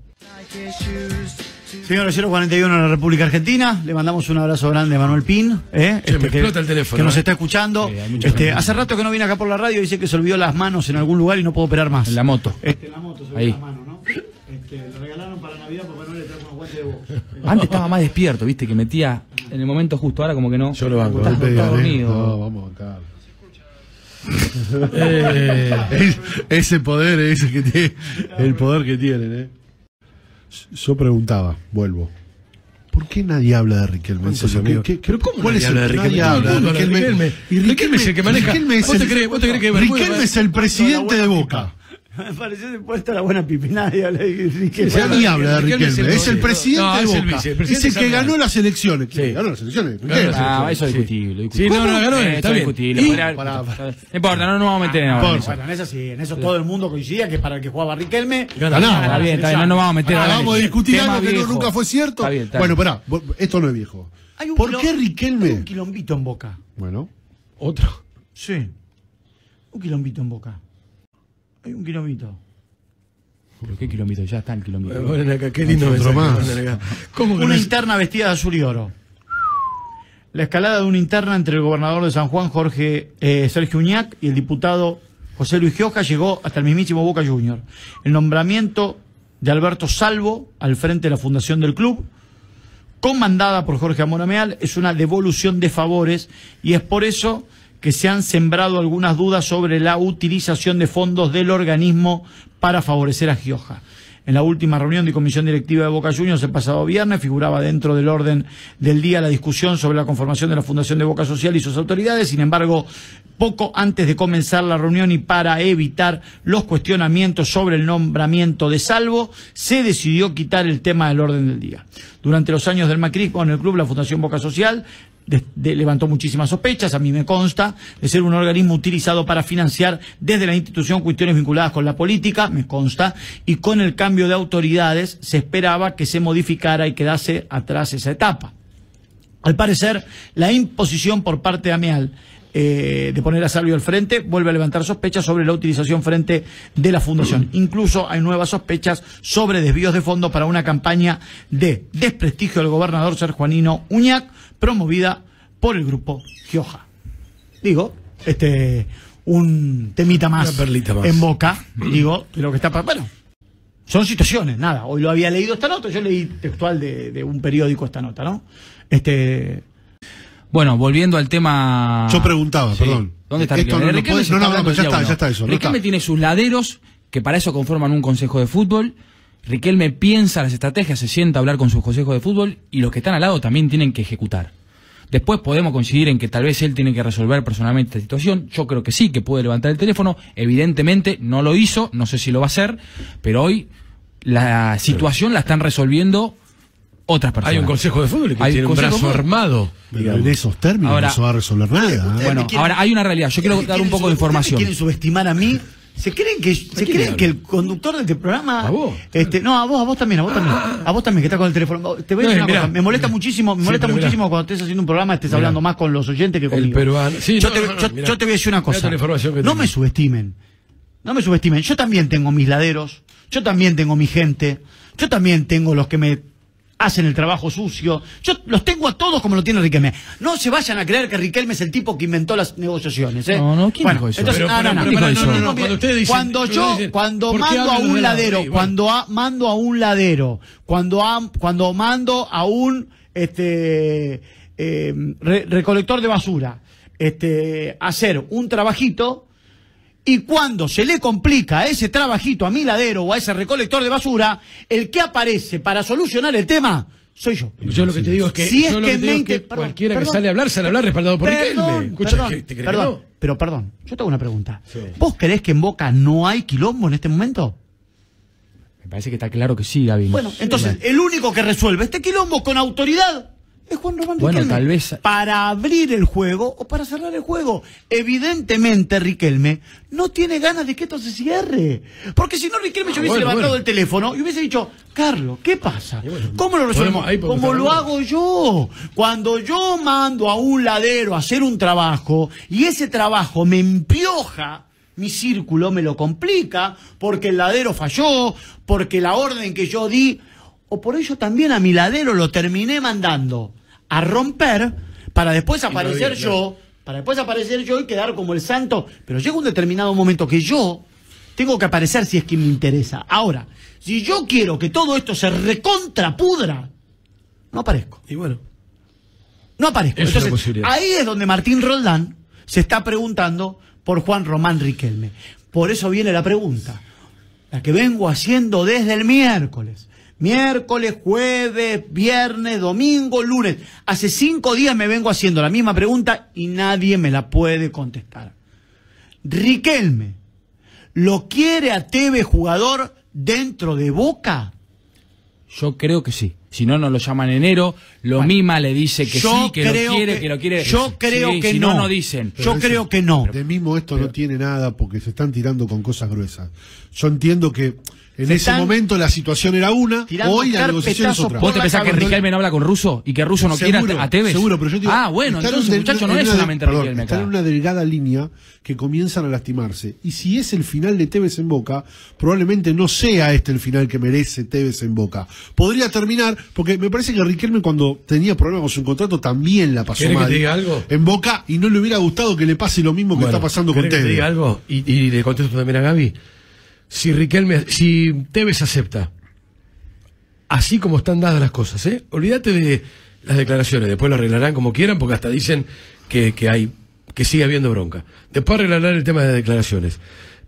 Señor 041 en la República Argentina, le mandamos un abrazo grande a Manuel Pin, ¿eh? Este, me explota que, el teléfono. Que nos ¿eh? está escuchando. Sí, este, hace rato que no viene acá por la radio, dice que se olvidó las manos en algún lugar y no puedo operar más. En la moto. Este, en la moto se olvidó las manos, ¿no? Este, le regalaron para Navidad porque no le trajo unos guantes de voz. Antes estaba más despierto, viste, que metía en el momento justo, ahora como que no. Yo lo banco, estás, golpea, estás dormido. No, vamos acá. eh, es, ese poder es el que tiene, el poder que tienen, eh. Yo preguntaba, vuelvo. ¿Por qué nadie habla de Riquelme? ¿Cuál es el habla de Riquelme? Nadie habla de Riquelme. Riquelme. Riquelme. Riquelme es el que maneja. ¿Vos te crees, que Riquelme es el presidente de Boca. Me pareció puesto la buena pipinaria. Ya ni habla de Riquelme. Es el presidente de es el que ganó las elecciones. Sí. Ganó las elecciones. Eso es discutible. No, no, No importa, no nos en. Ah, bueno, en eso sí. En eso todo el mundo coincidía que para el que jugaba Riquelme. No nos vamos a meter ahora. Vamos a discutir algo que nunca fue cierto. Bueno, pará. Esto no es viejo. ¿Por qué Riquelme? un quilombito en Boca. Bueno. ¿Otro? Sí. Un quilombito en Boca. Hay un quilombito. ¿Pero qué kilómetro? Ya está el kilómetro. Ponen acá, qué lindo Otro más. ¿Cómo que Una no es- interna vestida de azul y oro. La escalada de una interna entre el gobernador de San Juan, Jorge eh, Sergio Uñac, y el diputado José Luis Gioja llegó hasta el mismísimo Boca Junior. El nombramiento de Alberto Salvo al frente de la fundación del club, comandada por Jorge Amorameal, es una devolución de favores y es por eso que se han sembrado algunas dudas sobre la utilización de fondos del organismo para favorecer a Gioja. En la última reunión de comisión directiva de Boca Juniors el pasado viernes figuraba dentro del orden del día la discusión sobre la conformación de la Fundación de Boca Social y sus autoridades. Sin embargo, poco antes de comenzar la reunión y para evitar los cuestionamientos sobre el nombramiento de Salvo, se decidió quitar el tema del orden del día. Durante los años del macrismo en el club, la Fundación Boca Social de- de- levantó muchísimas sospechas, a mí me consta, de ser un organismo utilizado para financiar desde la institución cuestiones vinculadas con la política, me consta, y con el cambio de autoridades se esperaba que se modificara y quedase atrás esa etapa. Al parecer, la imposición por parte de Ameal eh, de poner a Salvio al frente vuelve a levantar sospechas sobre la utilización frente de la fundación. Incluso hay nuevas sospechas sobre desvíos de fondos para una campaña de desprestigio del gobernador serjuanino Uñac, promovida por el grupo Gioja. Digo, este un temita más, Una perlita más. en boca, digo, de lo que está pa- bueno, son situaciones, nada. Hoy lo había leído esta nota, yo leí textual de, de un periódico esta nota, ¿no? Este, Bueno, volviendo al tema. Yo preguntaba, Sí. perdón. ¿Dónde está Esto Riquelme? no Riquelme no, no, ya está, uno. ya está eso, no Riquelme está. tiene sus laderos, que para eso conforman un consejo de fútbol. Riquelme piensa las estrategias, se sienta a hablar con sus consejos de fútbol y los que están al lado también tienen que ejecutar. Después podemos coincidir en que tal vez él tiene que resolver personalmente esta situación. Yo creo que sí, que puede levantar el teléfono. Evidentemente no lo hizo, no sé si lo va a hacer, pero hoy la situación la están resolviendo otras personas. Hay un consejo de fútbol que Hay tiene un brazo fútbol. armado. Pero en esos términos Ahora- no se va a resolver nada. ¿eh? Bueno, ahora hay una realidad. Yo quiero dar un poco de información. ¿Quieren subestimar a mí? ¿Se creen que, se creen habla? que el conductor de este programa. ¿A vos? Este, no, a vos, a vos también, a vos también. A vos también, que está con el teléfono. Te voy a No, decir una mirá, cosa, me molesta muchísimo, me Sí, molesta mirá. muchísimo cuando estés haciendo un programa estés hablando más con los oyentes que El conmigo. peruano. Sí, yo, no, te, no, yo- yo te voy a decir una cosa. No me subestimen. No me subestimen. Yo también tengo mis laderos. Yo también tengo mi gente. Yo también tengo los que me hacen el trabajo sucio. Yo los tengo a todos como lo tiene Riquelme. No se vayan a creer que Riquelme es el tipo que inventó las negociaciones. ¿eh? No, no, ¿quién Bueno, dijo eso? Entonces, Pero, no, pero, no, no, pero, dijo pará, eso. no, no, no, cuando ustedes dicen- Cuando yo, cuando ¿por qué mando a un de la ladero, ley? Bueno. cuando a- mando a un ladero, cuando a- cuando mando a un este eh, re- recolector de basura, este hacer un trabajito y cuando se le complica ese trabajito a mi ladero o a ese recolector de basura, el que aparece para solucionar el tema soy yo. Yo lo que te digo es que, Si es yo lo que te digo es que perdón, cualquiera perdón. que sale a hablar, sale a hablar respaldado por Riquelme. Perdón, Escucha, perdón, ¿qué- te crees que perdón, no? pero perdón, yo te hago una pregunta. ¿Vos creés que en Boca no hay quilombo en este momento? Me parece que está claro que sí, Gaby. Bueno, entonces, el único que resuelve este quilombo con autoridad es Juan Román Bueno, Riquelme. tal vez- Para abrir el juego o para cerrar el juego. Evidentemente, Riquelme no tiene ganas de que esto se cierre. Porque si no, Riquelme yo hubiese bueno, levantado bueno. el teléfono y hubiese dicho, Carlos, ¿qué pasa? ¿Cómo lo resolvemos? Como lo hago yo. Cuando yo mando a un ladero a hacer un trabajo y ese trabajo me empioja mi círculo, me lo complica, porque el ladero falló, porque la orden que yo di, o por ello también a mi ladero lo terminé mandando a romper para después aparecer yo, para después aparecer yo y quedar como el santo. Pero llega un determinado momento que yo tengo que aparecer si es que me interesa. Ahora, si yo quiero que todo esto se recontrapudra, no aparezco. Y bueno, No aparezco. Es Entonces, ahí es donde Martín Roldán se está preguntando por Juan Román Riquelme. Por eso viene la pregunta, la que vengo haciendo desde el miércoles. Miércoles, jueves, viernes, domingo, lunes. Hace cinco días me vengo haciendo la misma pregunta y nadie me la puede contestar. Riquelme, ¿lo quiere a Teve jugador dentro de Boca? Yo creo que sí. Si no, nos lo llaman en enero. Lo Bueno, mima le dice que yo sí, que lo creo quiere, que- que, lo quiere. yo creo Sí, que si no. no, no dicen. Yo creo que no. De mismo esto no tiene nada porque se están tirando con cosas gruesas. Yo entiendo que En Se ese momento la situación era una, hoy la negociación es otra. ¿Vos te la pensás que. Riquelme no habla con Russo y que Russo no quiere a Tevez? Seguro, pero yo digo, Ah, bueno, están entonces en- muchacho no es una- solamente Riquelme Están en una delgada línea que comienzan a lastimarse. Y si es el final de Tevez en Boca, probablemente no sea este el final que merece Tevez en Boca. Podría terminar, porque me parece que Riquelme cuando tenía problemas con su contrato también la pasó ¿Querés que mal. te diga algo? En Boca y no le hubiera gustado que le pase lo mismo que está pasando con ¿querés que te Tevez. diga algo? Y, y le contesto también a Gaby. Si Riquelme, si Tevez acepta, así como están dadas las cosas, ¿eh? Olvídate de las declaraciones, después lo arreglarán como quieran, porque hasta dicen que, que hay, que sigue habiendo bronca. Después arreglarán el tema de declaraciones.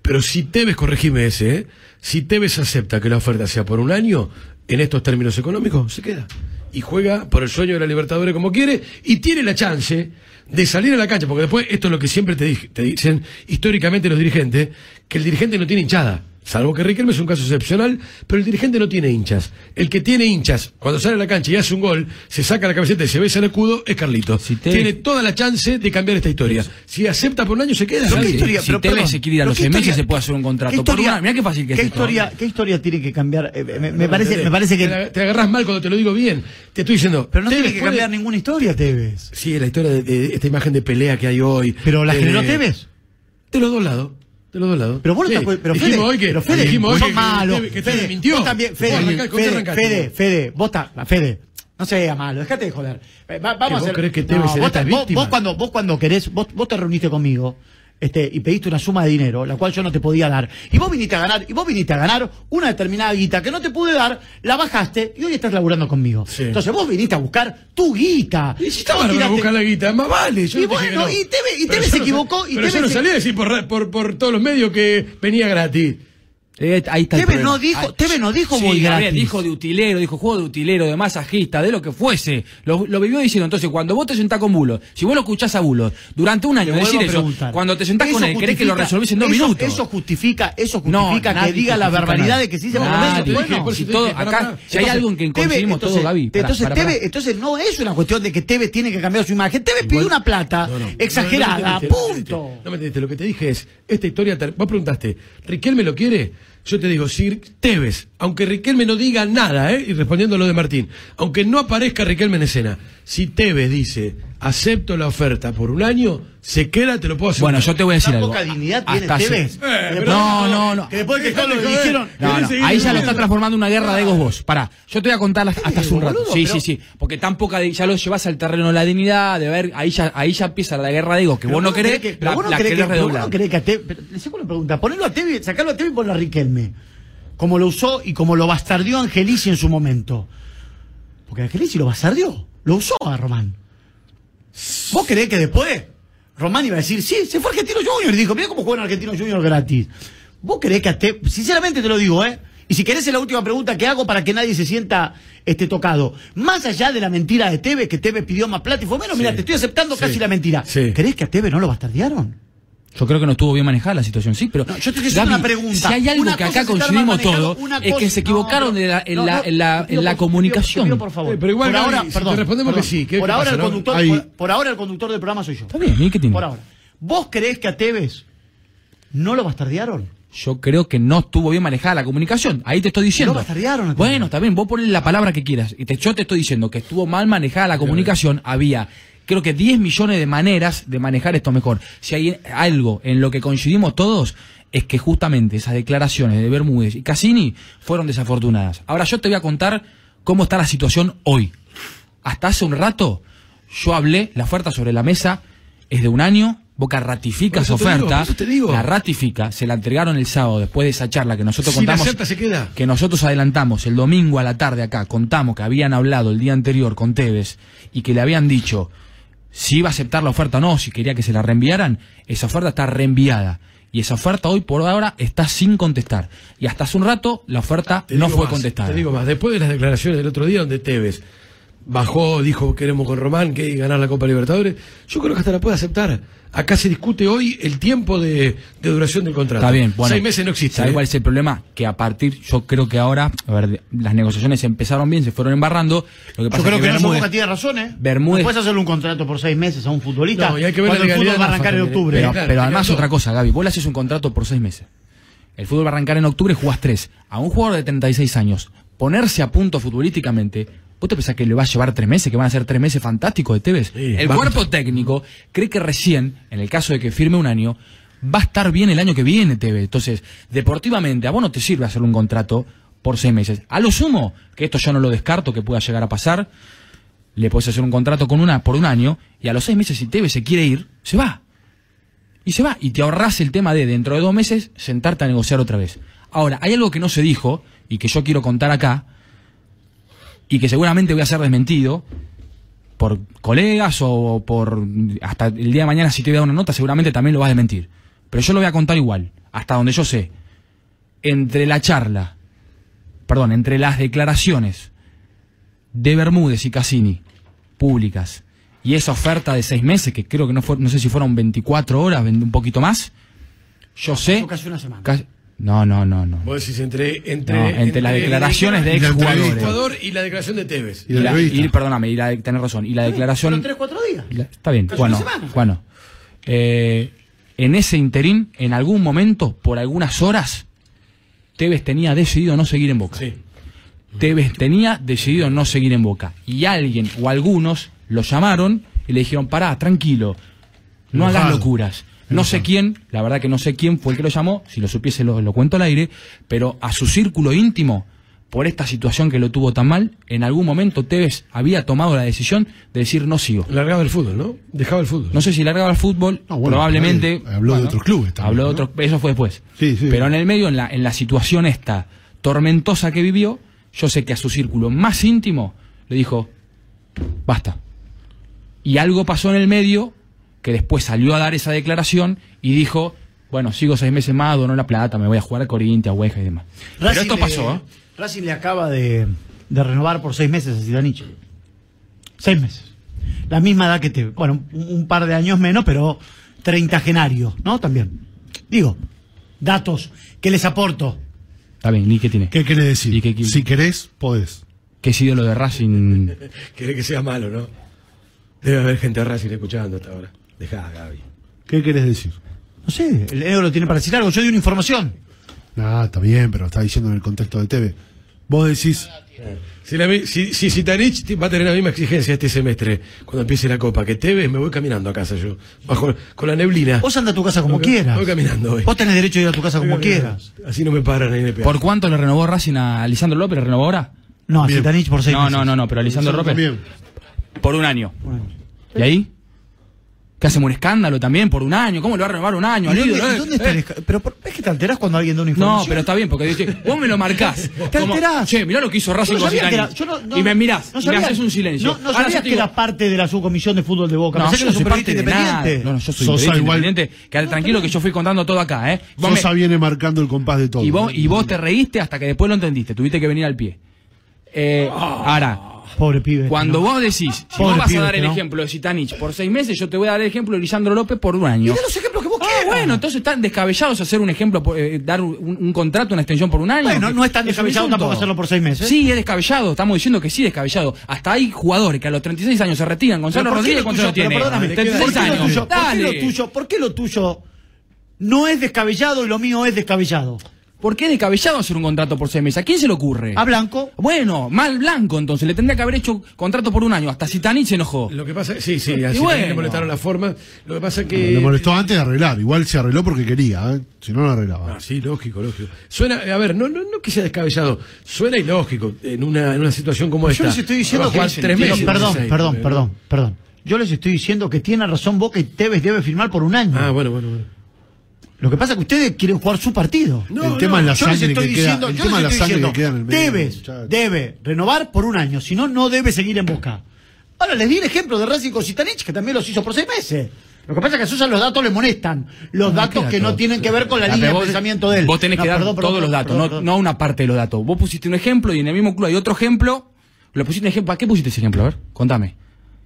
Pero si Tevez, corregime ese, ¿eh? Si Tevez acepta que la oferta sea por un año, en estos términos económicos, se queda. Y juega por el sueño de la Libertadores como quiere, y tiene la chance de salir a la cancha, porque después esto es lo que siempre te, te dicen históricamente los dirigentes, que el dirigente no tiene hinchada. Salvo que Riquelme es un caso excepcional, pero el dirigente no tiene hinchas. El que tiene hinchas, cuando sale a la cancha y hace un gol, se saca la camiseta y se besa el escudo, es Carlito. Si te- Tiene toda la chance de cambiar esta historia. Si acepta por un año, se queda. Pero qué historia- si pero, Tevez se quiere ir a los seis meses, historia- se puede hacer un contrato. ¿Qué Por historia, una- mirá qué fácil que es ¿qué historia, ¿eh? ¿Qué historia tiene que cambiar? Eh, me, me No, parece, me parece que. te agarrás mal cuando te lo digo bien. Te estoy diciendo. Pero no Tevez tiene que puede- cambiar ninguna historia, Tevez. Sí, la historia de, de esta imagen de pelea que hay hoy. Pero la de- generó Tevez. De los dos lados. De los dos lados. Pero vos no Sí. pero Fede, hoy que, pero Fede, dijimos hoy que, malo. que, que Tevez Fede, mintió. Vos también, Fede, ¿Con qué Fede, arrancaste? Fede, Fede, vos ta- Fede, no seas malo, dejate de joder. Eh, va- vamos ¿Que a vos hacer- crees que No, vos, vos cuando, vos cuando querés, vos, vos te reuniste conmigo. Este, y pediste una suma de dinero, la cual yo no te podía dar. Y vos viniste a ganar, y vos viniste a ganar una determinada guita que no te pude dar, la bajaste y hoy estás laburando conmigo. Sí. Entonces vos viniste a buscar tu guita. Y si estaba para tiraste- buscar la guita, más vale. Yo Y no te bueno, no. y Tevez- yo se equivocó, y pero yo Tevez no salí a decir por, por, por todos los medios que venía gratis. Eh, ahí está Tevez no dijo- Tevez no dijo Sí, muy Gabriel, gratis. dijo de utilero, dijo juego de utilero, de masajista, de lo que fuese. Lo, lo vivió diciendo. Entonces, cuando vos te sentás con Bulos, si vos lo escuchás a Bulos durante un año Te decir eso, cuando te sentás con él, querés que lo resolvés en dos eso- minutos. Eso justifica, eso No, justifica que diga la barbaridad nada. de que sí se va bueno. si todo, acá, si hay algo en que coincidimos todos, Gaby. pará, entonces, pará, pará. Tevez- entonces no es una cuestión de que Tevez tiene que cambiar su imagen. Tevez pidió una plata exagerada, punto. No me entendiste. Lo que te dije es, esta historia, vos preguntaste, ¿Riquelme lo quiere? Yo te digo, si Tevez, aunque Riquelme no diga nada, ¿eh? y respondiendo a lo de Martín, aunque no aparezca Riquelme en escena, si Tevez dice, acepto la oferta por un año, se queda, te lo puedo asegurar. Bueno, yo te voy a decir algo. poca dignidad tiene Tevez. Eh, No, no, no. Que después que todo lo que Dejate dijeron. joder. No, ¿Querés no, seguir ahí ya lo está transformando en una guerra de egos vos. Pará, yo te voy a contar hasta hace un rato. Sí, pero- sí, sí. Porque tan poca, ya lo llevas al terreno de la dignidad, de ver, ahí ya, ahí ya empieza la guerra de egos, que Pero vos no querés, que, la, vos no querés vos no querés que a Tevez, le saco una pregunta, ponelo a Tevez, sacalo a Tevez por la Riquelme, como lo usó y como lo bastardió Angelici en su momento. Porque Angelici lo bastardió, lo usó a Román. ¿Vos querés que después Román iba a decir, sí, se fue Argentino Junior y dijo, mira cómo juega en Argentino Junior gratis? ¿Vos querés que a Tevez, sinceramente te lo digo, ¿eh? Y si querés es la última pregunta que hago para que nadie se sienta este tocado. Más allá de la mentira de Tevez, que Tevez pidió más plata y fue, bueno, mira, Sí. te estoy aceptando Sí. casi la mentira. Sí. ¿Querés que a Tevez no lo bastardearon? Yo creo que no estuvo bien manejada la situación, sí, pero. No, yo te haciendo una pregunta. Si hay algo Una que acá coincidimos todos, es que se equivocaron no, en la, en no, la, no, en la, te pido en la por- comunicación. pido por favor. Eh, pero igual, por Gaby, ahora, si te respondemos perdón. que sí, ¿qué- por qué ahora pasa, el no? conductor, por, por ahora el conductor del programa soy yo. Está bien, ¿y qué tiene? Por ahora. ¿Vos creés que a Tevez no lo bastardearon? Yo creo que no estuvo bien manejada la comunicación. Ahí te estoy diciendo. Lo bastardearon, Bueno, está bien, vos ponle la palabra que quieras. Y te, yo te estoy diciendo que estuvo mal manejada la comunicación. Había, creo que 10 millones de maneras de manejar esto mejor. Si hay algo en lo que coincidimos todos, es que justamente esas declaraciones de Bermúdez y Cassini fueron desafortunadas. Ahora yo te voy a contar cómo está la situación hoy. Hasta hace un rato, yo hablé, la oferta sobre la mesa es de un año. Boca ratifica digo, oferta, digo. la ratifica, se la entregaron el sábado después de esa charla que nosotros Si contamos, acepta, se queda. que nosotros adelantamos el domingo a la tarde acá, contamos que habían hablado el día anterior con Tevez y que le habían dicho si iba a aceptar la oferta o no, si quería que se la reenviaran, esa oferta está reenviada. Y esa oferta hoy por ahora está sin contestar. Y hasta hace un rato la oferta Te no fue más, contestada. Te digo más, después de las declaraciones del otro día donde Tevez bajó, dijo queremos con Román que ganar la Copa Libertadores, yo creo que hasta la puede aceptar. Acá se discute hoy el tiempo de, de duración del contrato. Está bien, bueno. Seis meses no existe. ¿Sabes ¿eh? cuál es el problema? Que a partir, yo creo que ahora, a ver, las negociaciones empezaron bien, se fueron embarrando. Lo que pasa Yo creo es que, que, Bermúdez- Boca tiene razón, ¿eh? Bermúdez- No puedes hacerle un contrato por seis meses a un futbolista No, y hay que ver la cuando el fútbol va a arrancar en también, octubre. Pero, Claro, pero además otra cosa, Gaby, vos le haces un contrato por seis meses. El fútbol va a arrancar en octubre y jugás tres. A un jugador de 36 años, ponerse a punto futbolísticamente, ¿vos te pensás que le va a llevar tres meses, que van a ser tres meses fantásticos de Tevez? Sí, el cuerpo técnico cree que recién, en el caso de que firme un año, va a estar bien el año que viene Tevez. Entonces, deportivamente, a vos no te sirve hacer un contrato por seis meses. A lo sumo, que esto yo no lo descarto que pueda llegar a pasar, le puedes hacer un contrato con una por un año y a los seis meses si Tevez se quiere ir, se va. Y se va. Y te ahorras el tema de dentro de dos meses sentarte a negociar otra vez. Ahora, hay algo que no se dijo y que yo quiero contar acá y que seguramente voy a ser desmentido por colegas o por hasta el día de mañana si te voy a dar una nota seguramente también lo vas a desmentir. Pero yo lo voy a contar igual, hasta donde yo sé. Entre la charla, perdón, entre las declaraciones de Bermúdez y Cassini públicas y esa oferta de seis meses, que creo que no fue, no sé si fueron 24 horas, un poquito más, yo sé... Casi una semana. Casi- no, no, no, no. Vos decís entre, entre, No, entre las declaraciones de exjugadores. y la declaración de Tevez. Y la Y perdóname, y la, de- tenés razón. Y la declaración. Fueron tres, cuatro días. La- está bien, bueno, bueno. Eh, en ese interín, en algún momento, por algunas horas, Tevez tenía decidido no seguir en Boca. Sí. Tevez tenía decidido no seguir en Boca. Y alguien o algunos lo llamaron y le dijeron, pará, tranquilo, no hagas locuras. No sé quién, la verdad que no sé quién fue el que lo llamó, si lo supiese lo, lo cuento al aire, pero a su círculo íntimo, por esta situación que lo tuvo tan mal, en algún momento Tevez había tomado la decisión de decir no sigo. Largaba el fútbol, ¿no? Dejaba el fútbol. No sé si largaba el fútbol, No, bueno, probablemente. Habló de otros clubes también, Habló de ¿no? otros, eso fue después. Sí, sí. Pero en el medio, en la, en la situación esta tormentosa que vivió, yo sé que a su círculo más íntimo le dijo, basta. Y algo pasó en el medio que después salió a dar esa declaración y dijo, bueno, sigo seis meses más, dono la plata, me voy a jugar a Corinthians, a Hueja y demás. Pero Racing esto le- pasó, ¿eh? Racing le acaba de, de renovar por seis meses a Zidanich. Seis meses. La misma edad que te. Bueno, un, un par de años menos, pero treintagenario, ¿no? También. Digo, datos que les aporto. Está bien, ni qué tiene. ¿Qué querés decir? ¿Y qué- qué- Si querés, podés. Que es ídolo de Racing. Quiere que sea malo, ¿no? Debe haber gente de Racing escuchando hasta ahora. Dejá, Gaby. ¿Qué querés decir? No sé, el negro tiene para decir algo. Yo di una información. Ah, está bien, pero está diciendo en el contexto de TV. Vos decís, Si, la, si, si Zitanich va a tener la misma exigencia este semestre, cuando empiece la Copa, que Tevez, me voy caminando a casa yo. Bajo, con la neblina. Vos anda a tu casa como Voy- quieras. voy caminando hoy. Vos tenés derecho a ir a tu casa como quieras. Así no me paran ahí en el peaje. ¿Por cuánto le renovó Racing a Lisandro López? ¿Le renovó ahora? No, a Bien. Zitanich por seis No, meses. no, no, no, pero a Lisandro López. también. Por un año. Bueno. ¿Y ahí? ¿Qué hacemos un escándalo también por un año? ¿Cómo le va a renovar un año? ¿Y al dónde, ídolo, eh? dónde está el esca- Pero por- es que te alterás cuando alguien da una información. No, pero está bien, porque dice, vos me lo marcás. Te Como, alterás. Che, mirá lo que hizo Racing con sabía que era- Zitanich. yo no- no- Y me mirás, no y me sabía- haces un silencio. No, no Ahora sabía yo te que digo, era parte de la subcomisión de fútbol de Boca. No, yo que no soy parte de nada. independiente. No, no, yo soy independiente. Quedate tranquilo que yo fui contando todo acá, ¿eh? Vos me- Sosa viene marcando el compás de todo. y, vos, y vos te reíste hasta que después lo entendiste. Tuviste que venir al pie. Eh, ahora, Pobre pibe. Cuando ¿no? vos decís, si Pobre vos vas pibe, a dar el ¿no? ejemplo de Zitanich por seis meses, yo te voy a dar el ejemplo de Lisandro López por un año. De los ejemplos que vos Ah, quieras. bueno, entonces están descabellados hacer un ejemplo, eh, dar un, un contrato, una extensión por un año. Bueno, no es tan descabellado tampoco hacerlo por seis meses. Sí, es descabellado, estamos diciendo que sí, descabellado. Hasta hay jugadores que a los 36 años se retiran. Gonzalo Pero ¿por qué Rodríguez, lo ¿cuántos tuyo- años tiene? pero perdóname, 36 ¿por qué lo años. tuyo- ¿Por qué Dale. lo tuyo? ¿Por qué lo tuyo no es descabellado y lo mío es descabellado? ¿Por qué es descabellado hacer un contrato por seis meses? ¿A quién se le ocurre? A Blanco. Bueno, mal blanco entonces, le tendría que haber hecho contrato por un año. Hasta Zitanich se enojó. Lo que pasa, sí, sí, así bueno. le molestaron las formas. Lo que pasa que. Le molestó antes de arreglar. Igual se arregló porque quería, ¿eh? Si no, no arreglaba. Ah, sí, lógico, lógico. Suena, a ver, no, no, no que sea descabellado, suena ilógico en una, en una situación como Yo esta. les estoy diciendo a que. tres meses, perdón, seis, perdón, pero- perdón, perdón. Yo les estoy diciendo que tiene razón Boca y Tevez debe firmar por un año. Ah, bueno, bueno, bueno. Lo que pasa es que ustedes quieren jugar su partido. No, el tema es la sangre estoy que queda, diciendo, el yo tema la estoy sangre diciendo, que queda en el medio. debes, debe renovar por un año, si no, no debe seguir en Boca. Ahora les di el ejemplo de Racing con que también los hizo por seis meses. Lo que pasa es que a Sosa los datos le molestan. Los datos ¿qué que no datos? tienen que ver con la Ah, línea de pensamiento de él. Vos tenés No, que dar perdón, perdón, todos los datos, perdón, no, perdón. no una parte de los datos. Vos pusiste un ejemplo y en el mismo club hay otro ejemplo. Lo pusiste un ejemplo. ¿A qué pusiste ese ejemplo? A ver, contame.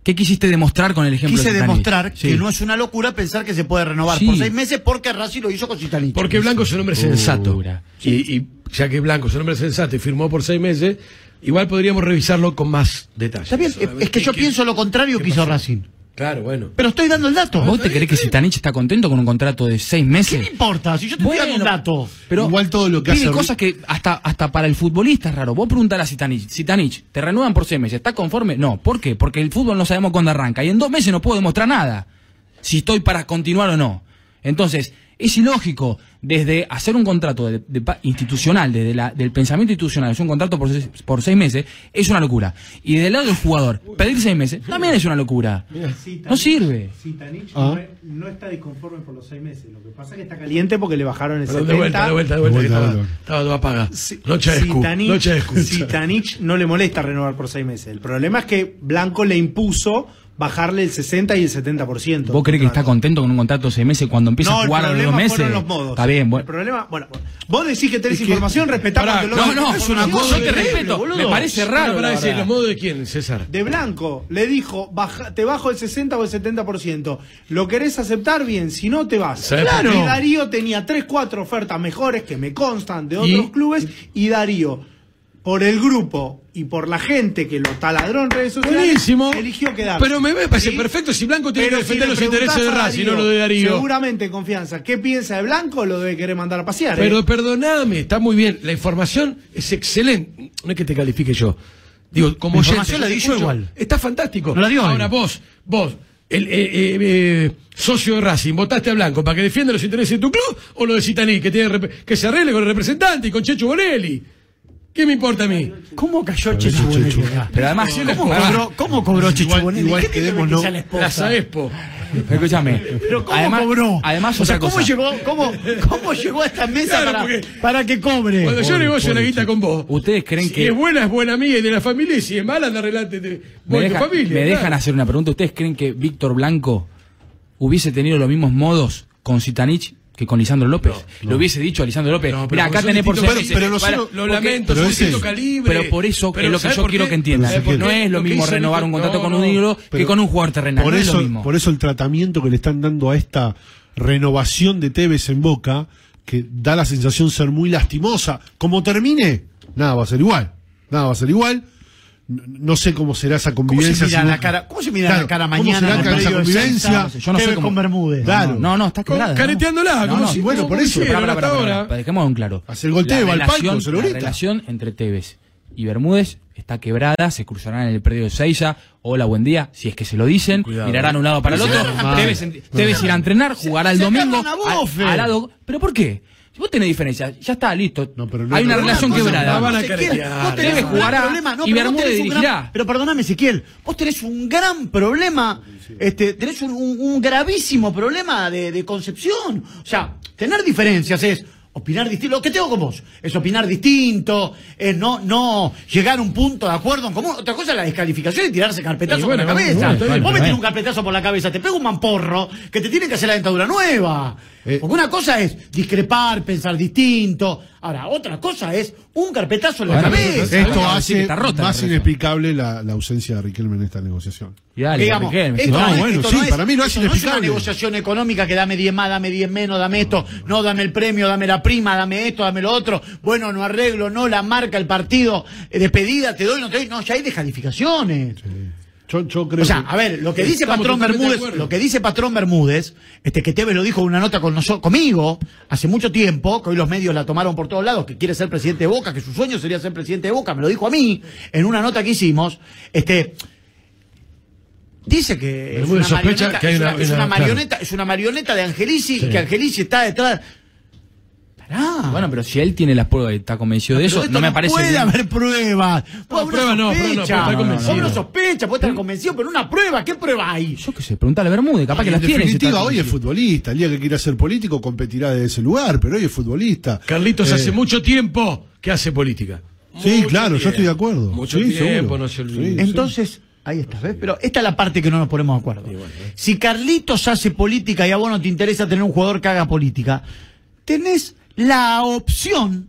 ¿Qué quisiste demostrar con el ejemplo Quise de demostrar Sí. que no es una locura pensar que se puede renovar Sí. por seis meses porque Racing lo hizo con Zitanich. Porque Blanco es un hombre sensato. Y, y ya que Blanco es un hombre sensato y firmó por seis meses, igual podríamos revisarlo con más detalle. Está bien, es, es que yo pienso lo contrario que hizo Racing. Claro, bueno. Pero estoy dando el dato. ¿Vos te crees que Sitanich está contento con un contrato de seis ¿Qué meses? me importa? Si yo te estoy dando un Bueno, dato. Pero Igual todo lo que pide hace- cosas que hasta, hasta para el futbolista es raro. Vos preguntar a Sitanich, Sitanich, ¿te renuevan por seis meses? ¿Estás conforme? No. ¿Por qué? Porque el fútbol no sabemos cuándo arranca. Y en dos meses no puedo demostrar nada. Si estoy para continuar o no. Entonces, es ilógico desde hacer un contrato de- de pa- institucional, desde la, del pensamiento institucional, es un contrato por seis, por seis meses, es una locura. Y del lado del jugador, pedir seis meses, también es una locura. No sirve. Sitanich Ah. no, está disconforme por los seis meses. Lo que pasa es que está caliente porque le bajaron el Perdón, 70. de vuelta, de vuelta, de vuelta, vuelta, estaba, de vuelta. estaba todo apagado. Si- Noche de escu, Sitanich- noche de escucha. Sitanich no le molesta renovar por seis meses. El problema es que Blanco le impuso bajarle el 60 y el 70%. ¿Vos crees que está contento con un contrato de seis meses cuando empieza No, a el jugar a los dos meses? los modos. Está bien, El bueno. problema, bueno, vos decís que tenés Es que- información, respetamos Pará, que lo- No, no, es una yo cosa te terrible, respeto. boludo. Me parece raro. para decir. ¿los modos de quién, César? De Blanco le dijo, baja- te bajo el 60 o el 70%. ¿Lo querés aceptar? Bien, si no te vas. ¿Sabés por qué? Y Darío tenía 3, 4 ofertas mejores que me constan de ¿Y? otros clubes y Darío, por el grupo y por la gente que lo taladró en redes sociales, Buenísimo. eligió quedarse. Pero me parece ¿Sí? perfecto si Blanco tiene Pero que defender si los intereses de Racing, no lo de Darío. Seguramente confianza. ¿Qué piensa de Blanco? Lo debe querer mandar a pasear. ¿eh? Pero perdoname, está muy bien. La información es excelente. No es que te califique yo. Digo, como La oyente, información la di yo igual. Está fantástico. No la dio Ahora vos, vos, el eh, eh, eh, socio de Racing, votaste a Blanco para que defienda los intereses de tu club o lo de Citaní, que, tiene que se arregle con el representante y con Checho Bonelli. ¿Qué me importa a mí? ¿Cómo cayó acá? Pero además, ¿Cómo cobró, cómo cobró Igual- igual ¿Qué tiene que quedémonos- la esposa? La Saespo. escúchame. Pero ¿cómo además, cobró? Además, o sea, ¿cómo cosa. llegó, cómo, cómo llegó a esta mesa Claro, para, para que cobre? Cuando yo negocio la guita con vos. ¿Ustedes creen si que- es buena, es buena mía y de la familia, y si es mala, anda adelante de Me, vos y tu deja- familia. me claro. dejan hacer una pregunta. ¿Ustedes creen que Víctor Blanco hubiese tenido los mismos modos con Sitanich que con Lisandro López? Lo hubiese dicho a Lisandro López. No, Mira, acá tenés por pero- pero Para- Lo lamento, pero calibre. Pero por eso Pero es lo que ¿sabes yo quiero que ¿sabes no es lo Lo mismo renovar un contrato no, con no. un ídolo que con un jugador terrenal. Por no es eso, lo mismo. por eso el tratamiento que le están dando a esta renovación de Tevez en Boca, que da la sensación ser muy lastimosa, como termine, nada va a ser igual. Nada va a ser igual. No, no sé cómo será esa ¿Cómo convivencia. se mira si la vos- cara, cómo se mira Claro, la cara ¿cómo mañana será en esa convivencia? Yo no sé Tevez cómo- con Bermúdez. Claro. No, no, está claro. careteándola, como si- bueno, por eso. Dejemos un claro. Hace el golteo, al palco, se lo La relación entre Tevez y Bermúdez está quebrada, se cruzarán en el predio de Seiza. Hola, buen día. Si es que se lo dicen, Cuidado. mirarán un lado para el otro. Tevez, en- Tevez irá a entrenar, jugará el domingo. al- al lado- ¿Pero por qué? Si vos tenés diferencia, ya está, listo. No, pero no- Hay una relación quebrada. la van a vos tenés gran jugará no, y Bermúdez dirigirá. pero perdóname, Ezequiel, vos tenés un gran problema, este, tenés un, un- un gravísimo problema de, de concepción. O sea, tener diferencias es opinar distinto. Lo que tengo con vos es opinar distinto, es no, no llegar a un punto de acuerdo en común. Otra cosa es la descalificación y tirarse carpetazo por la cabeza. bueno, vos me bien. un carpetazo por la cabeza, te pego un mamporro que te tiene que hacer la dentadura nueva. Eh. Porque una cosa es discrepar, pensar distinto. Ahora, otra cosa es un carpetazo en la Bueno, cabeza. Esto sí, hace que está rota más inexplicable la, la ausencia de Riquelme en esta negociación. Y dale, Digamos, Riquelme, esto No, bueno, esto sí, no es- para mí no es esto no es una inexplicable. negociación económica que dame 10 más, dame 10 menos, dame esto, no, dame el premio, dame la prima, dame esto, dame lo otro, bueno, no arreglo, no, la marca, el partido, eh, despedida, te doy, no te doy, no, ya hay descalificaciones. Yo, yo creo O sea, a ver, lo que dice Patrón Bermúdez, lo que dice Patrón Bermúdez, este que Tevez lo dijo en una nota con nosotros, conmigo, hace mucho tiempo, que hoy los medios la tomaron por todos lados, que quiere ser presidente de Boca, que su sueño sería ser presidente de Boca, me lo dijo a mí, en una nota que hicimos, este dice que es una, marioneta, que hay es, una- una, es una- una claro. marioneta, es una marioneta de Angelici, que Angelici está detrás. Pará. Bueno, pero si él tiene las pruebas y está convencido de eso, no me parece. Puede bien. haber pruebas. Puede haber pruebas no, pruebas no, puede sospecha. estar convencido. Puede estar convencido, pero una prueba, ¿qué prueba hay? Yo qué sé, preguntale a Bermúdez, capaz que en las tiene. si definitiva, hoy es futbolista. El día que quiera ser político competirá desde ese lugar, pero hoy es futbolista. Carlitos Eh, hace mucho tiempo que hace política. Sí, Mucho claro, yo estoy de acuerdo. Mucho Sí, tiempo, no se olvide. Sí. Entonces, ahí está, ¿ves? Pero esta es la parte que no nos ponemos de acuerdo. Si Carlitos hace política y a vos no te interesa tener un jugador que haga política, tenés la opción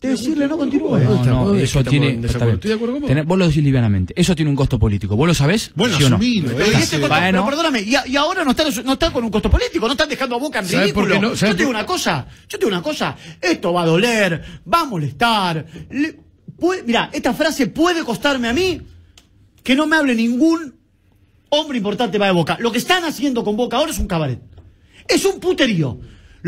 de decirle no continúe. No, no, ¿dónde eso tiene. vos. Vos lo decís livianamente. Eso tiene un costo político. ¿Vos lo sabés? Bueno, ¿Sí o no? asumilo. Pero, y eh, este costo- bueno. pero perdóname, y, a- y ahora no está, no está con un costo político, no están dejando a Boca en ¿Sabe por ridículo. qué no? ¿Sabe Yo te digo por- una cosa, yo te digo una cosa, esto va a doler, va a molestar. le- puede- mira, esta frase puede costarme a mí que no me hable ningún hombre importante va de Boca. Lo que están haciendo con Boca ahora es un cabaret. Es un puterío.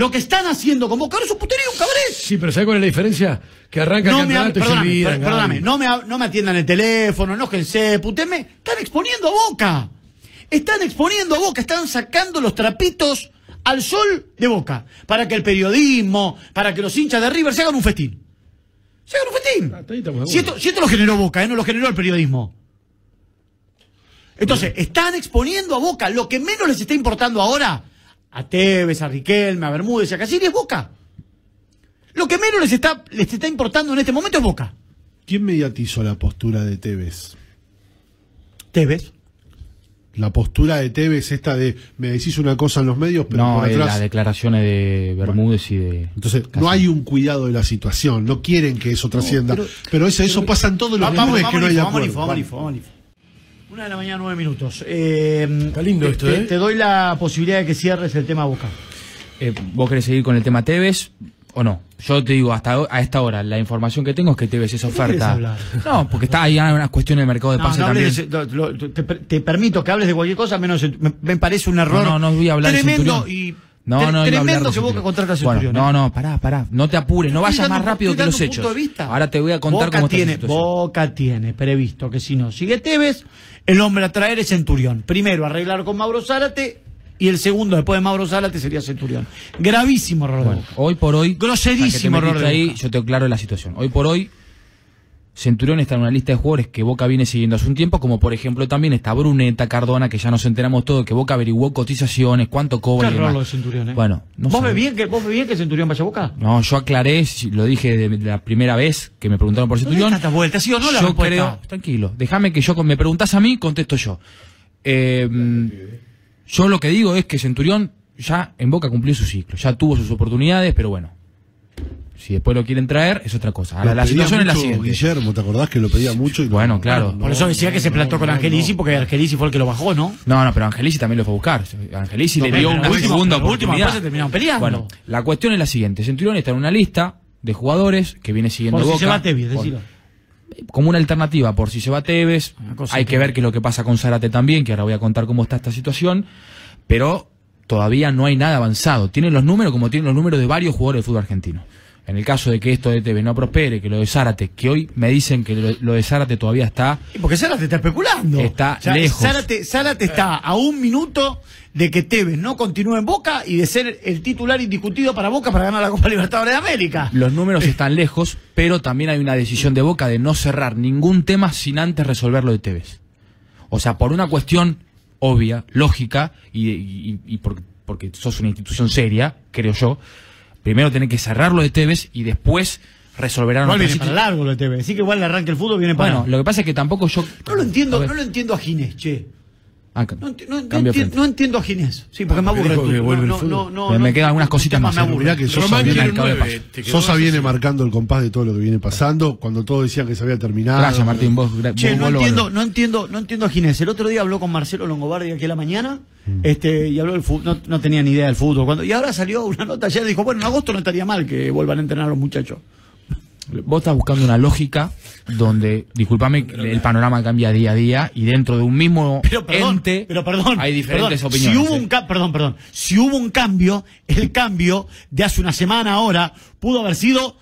Lo que están haciendo con ahora es un puterío, cabaret. Sí, pero ¿sabes cuál es la diferencia? Que arranca No el me, campeonato y se perdóname, per- perdóname, no me, no me atiendan el teléfono, enójense, putenme. Están exponiendo a Boca. Están exponiendo a Boca, están sacando los trapitos al sol de Boca. Para que el periodismo, para que los hinchas de River se hagan un festín. Se hagan un festín. Ah, esto, si esto lo generó Boca, ¿eh? no lo generó el periodismo. Entonces, están exponiendo a Boca. Lo que menos les está importando ahora, a Tevez, a Riquelme, a Bermúdez y a Casillas, es Boca. Lo que menos les está, les está importando en este momento es Boca. ¿Quién mediatizó la postura de Tevez? Tevez. La postura de Tevez, esta de me decís una cosa en los medios, pero No, por eh, atrás. las declaraciones de Bermúdez y de. Entonces, no hay un cuidado de la situación, no quieren que eso trascienda. pero, eso, eso pasa en todos los Va- vamos, vamos, que no hay Lifo, vamos, acuerdo. Una de la mañana, nueve minutos. Eh, Está lindo te- esto, te, ¿eh? te doy la posibilidad de que cierres el tema Boca. Eh, ¿Vos querés seguir con el tema Tevez o no? Yo te digo, hasta a esta hora, la información que tengo es que Tevez es oferta. hablar? No, porque está ahí hay unas cuestiones de mercado de No, pase no también. hables de ese- lo- lo- te, te permito que hables de cualquier cosa, menos me, me parece un error. No, no, no voy a hablar de tremendo y No, tre- no, tremendo que Boca contrata a Bueno, Centurión. no, no, pará, pará. No te apures, no vayas más rápido que los hechos. Ahora te voy a contar Boca cómo tiene. Boca tiene previsto que si no sigue Tevez, el hombre a traer es Centurión. Primero arreglar con Mauro Zárate y el segundo después de Mauro Zárate sería Centurión. Gravísimo error Bueno, hoy por hoy. Groserísimo error ahí, yo te aclaro la situación. Hoy por hoy, Centurión está en una lista de jugadores que Boca viene siguiendo hace un tiempo, como por ejemplo también está Bruneta, Cardona, que ya nos enteramos todo, que Boca averiguó cotizaciones, cuánto Qué cobra. y error demás. lo de Centurión, ¿eh? Bueno, no ¿Vos, ves bien que, ¿Vos ves bien que Centurión vaya a Boca? No, yo aclaré, lo dije de, la primera vez que me preguntaron por Centurión. tantas vueltas, ¿sí o no la yo respuesta? creo, tranquilo, déjame que yo, me preguntás a mí, contesto yo. Eh, yo lo que digo es que Centurión ya en Boca cumplió su ciclo, ya tuvo sus oportunidades, pero bueno, si después lo quieren traer es otra cosa. Ahora, la situación es la siguiente. Guillermo, ¿te acordás que lo pedía mucho? Y no- Bueno, claro. Por eso decía que se plantó con Angelici, porque Angelici fue el que lo bajó, ¿no? No, no, pero Angelici también lo fue a buscar. Angelici No, le dio una segunda oportunidad. se terminaron peleando. Bueno, la cuestión es la siguiente. Centurión está en una lista de jugadores que viene siguiendo Por si Boca. se va Tevez, Por- decilo. como una alternativa por si se va Tevez. Hay que- que ver qué es lo que pasa con Zárate también, que ahora voy a contar cómo está esta situación. Pero todavía no hay nada avanzado. Tienen los números como tienen los números de varios jugadores del fútbol argentino. En el caso de que esto de Tevez no prospere, que lo de Zárate, que hoy me dicen que lo, lo de Zárate todavía está. Y Porque Zárate está especulando. Está lejos. Zárate, Zárate está a un minuto de que Tevez no continúe en Boca y de ser el titular indiscutido para Boca para ganar la Copa Libertadores de América. Los números están lejos, pero también hay una decisión de Boca de no cerrar ningún tema sin antes resolver lo de Tevez. O sea, por una cuestión obvia, lógica, y, y- y por- porque sos una institución seria, creo yo, primero tenés que cerrar lo de Tevez y después resolverán Igual viene para largo lo de Tevez. Sí que igual le arranque el fútbol, viene para Bueno, lo que pasa es que tampoco yo... No lo entiendo, no lo entiendo a Ginés, che. Ah, No, enti- no- no cambio enti- frente. no entiendo a Ginés. Sí, porque me aburre. que el No, fútbol. no, no, Me- me no, quedan algunas cositas más, me que Sosa viene, Sosa marcando el compás de todo lo que viene pasando. Cuando todos decían que se había terminado. Gracias, Martín. Vos, gra- Che, vos- no entiendo, no entiendo, no entiendo a Ginés. El otro día habló con Marcelo Longobardi aquí a la mañana, este, y habló del fútbol, no, no tenía ni idea del fútbol. Cuando, y ahora salió una nota ayer, dijo, bueno, en agosto no estaría mal que vuelvan a entrenar a los muchachos. Vos estás buscando una lógica donde, discúlpame, el panorama cambia día a día y dentro de un mismo Pero perdón, ente pero perdón, hay diferentes perdón. opiniones. Si hubo un ¿eh? perdón, perdón. Si hubo un cambio, el cambio de hace una semana ahora pudo haber sido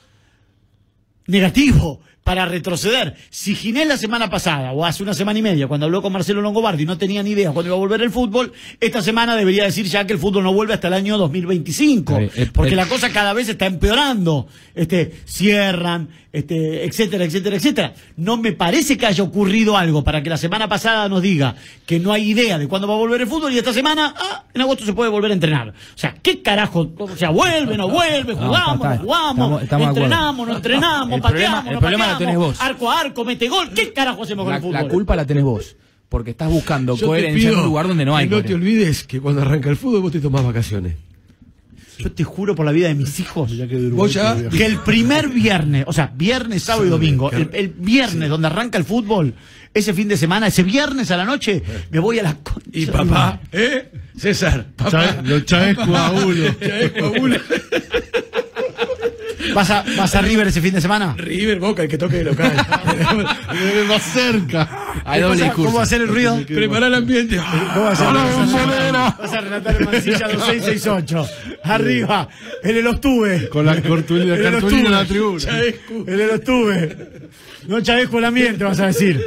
negativo para retroceder. Si Ginés la semana pasada o hace una semana y media cuando habló con Marcelo Longobardi no tenía ni idea cuándo iba a volver el fútbol, esta semana debería decir ya que el fútbol no vuelve hasta el año 2025, Está bien, eh, porque eh. la cosa cada vez está empeorando. Este, cierran, este, etcétera, etcétera, etcétera. No me parece que haya ocurrido algo para que la semana pasada nos diga que no hay idea de cuándo va a volver el fútbol y esta semana, ah, en agosto se puede volver a entrenar. O sea, ¿qué carajo? O sea, vuelve, no vuelve, jugamos, no está- jugamos, estamos- estamos entrenamos, no entrenamos, El pateamos, problema- no el tenés vos. arco a arco, mete gol. ¿Qué carajo hacemos con La, el fútbol? la culpa la tenés vos, porque estás buscando Yo coherencia en un lugar donde no hay. que No te olvides que cuando arranca el fútbol vos te tomás vacaciones. Yo te juro por la vida de mis hijos. Ya que de Uruguay Vos ya- todavía. que el primer viernes, o sea, viernes, sábado y domingo, el, el viernes donde arranca el fútbol, ese fin de semana, ese viernes a la noche, me voy a la concha Y papá, ¿eh? César, papá. Los Chávez Coahulo. ¿Vas a, ¿Vas a River ese fin de semana? River, Boca, el que toque de local. Más cerca. Hay ¿Qué doble cosa- discurso. ¿Cómo va a ser el ruido? Preparar el ambiente. ¿Cómo va a ser? Vas a relatar en Mansilla 2668. Arriba, en el Ostuve. Con la el cartulina en la Ostuve. tribuna. En el Ostuve. No Chavescu el ambiente, vas a decir.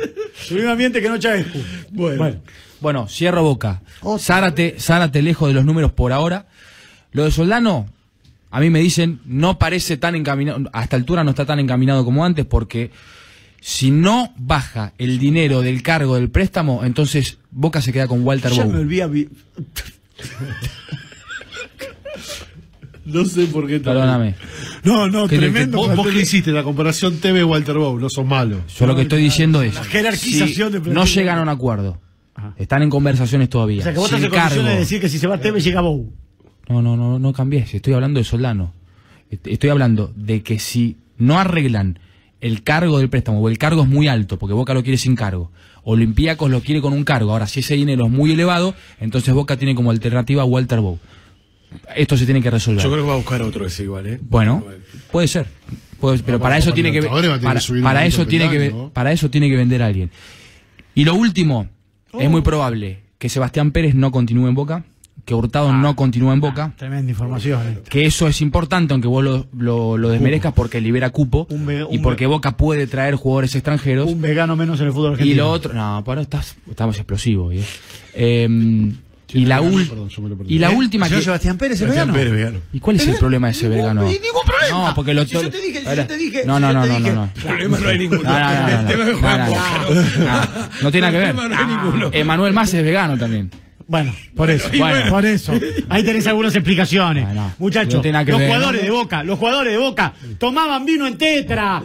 El mismo ambiente que no Chavescu. Bueno. Bueno, cierro boca. Otra. Zárate, Zárate lejos de los números por ahora. Lo de Soldano, a mí me dicen, no parece tan encaminado, a esta altura no está tan encaminado como antes porque si no baja el dinero del cargo del préstamo, entonces Boca se queda con Walter Ya me No sé por qué tal. Perdóname. No, no, Que- que- tremendo. Vos, vos plantel. que hiciste la comparación TV Walter Bow, no sos malo. Yo lo que estoy diciendo es, La jerarquización si de plantel. no llegan a un acuerdo, están en conversaciones todavía. O sea, que vos Si estás el en condiciones cargo- de decir que si se va Tevez llega Bou. No, no, no, no cambies. Estoy hablando de Soldano. Est- Estoy hablando de que si no arreglan el cargo del préstamo, o el cargo es muy alto, porque Boca lo quiere sin cargo, Olympiacos lo quiere con un cargo. Ahora, si ese dinero es muy elevado, entonces Boca tiene como alternativa a Walter Bow. Esto se tiene que resolver. Yo creo que va a buscar otro ese igual, ¿eh? Bueno, puede ser. Puede- pero para eso tiene que para, eso tiene que para eso tiene que vender a alguien. Y lo último, es muy probable que Sebastián Pérez no continúe en Boca, que Hurtado no continúe en Boca. Tremenda información. eh. que eso es importante, aunque vos lo, lo- lo desmerezcas porque libera cupo Un ve- y porque Boca puede traer jugadores extranjeros. Un vegano menos en el fútbol y argentino. lo otro, no, para estás, estamos explosivos. ¿eh? Eh, y la, ul- Perdón, y la ¿Eh? última ¿Señor que... Sebastián Pérez es Sebastián vegano? Pérez, vegano. ¿Y cuál es el problema de ese vegano? y ningún problema. No, porque lo Si yo te dije, si yo te dije, no, no, no, no, dije- no, no. Problema no hay ninguno. No, no, tiene nada que ver. Emanuel Más es vegano también. Bueno, por eso, y bueno, bueno. por eso. Ahí tenés algunas explicaciones. Bueno, Muchachos, no los ver, jugadores ¿no? de Boca, los jugadores de Boca tomaban vino en tetra.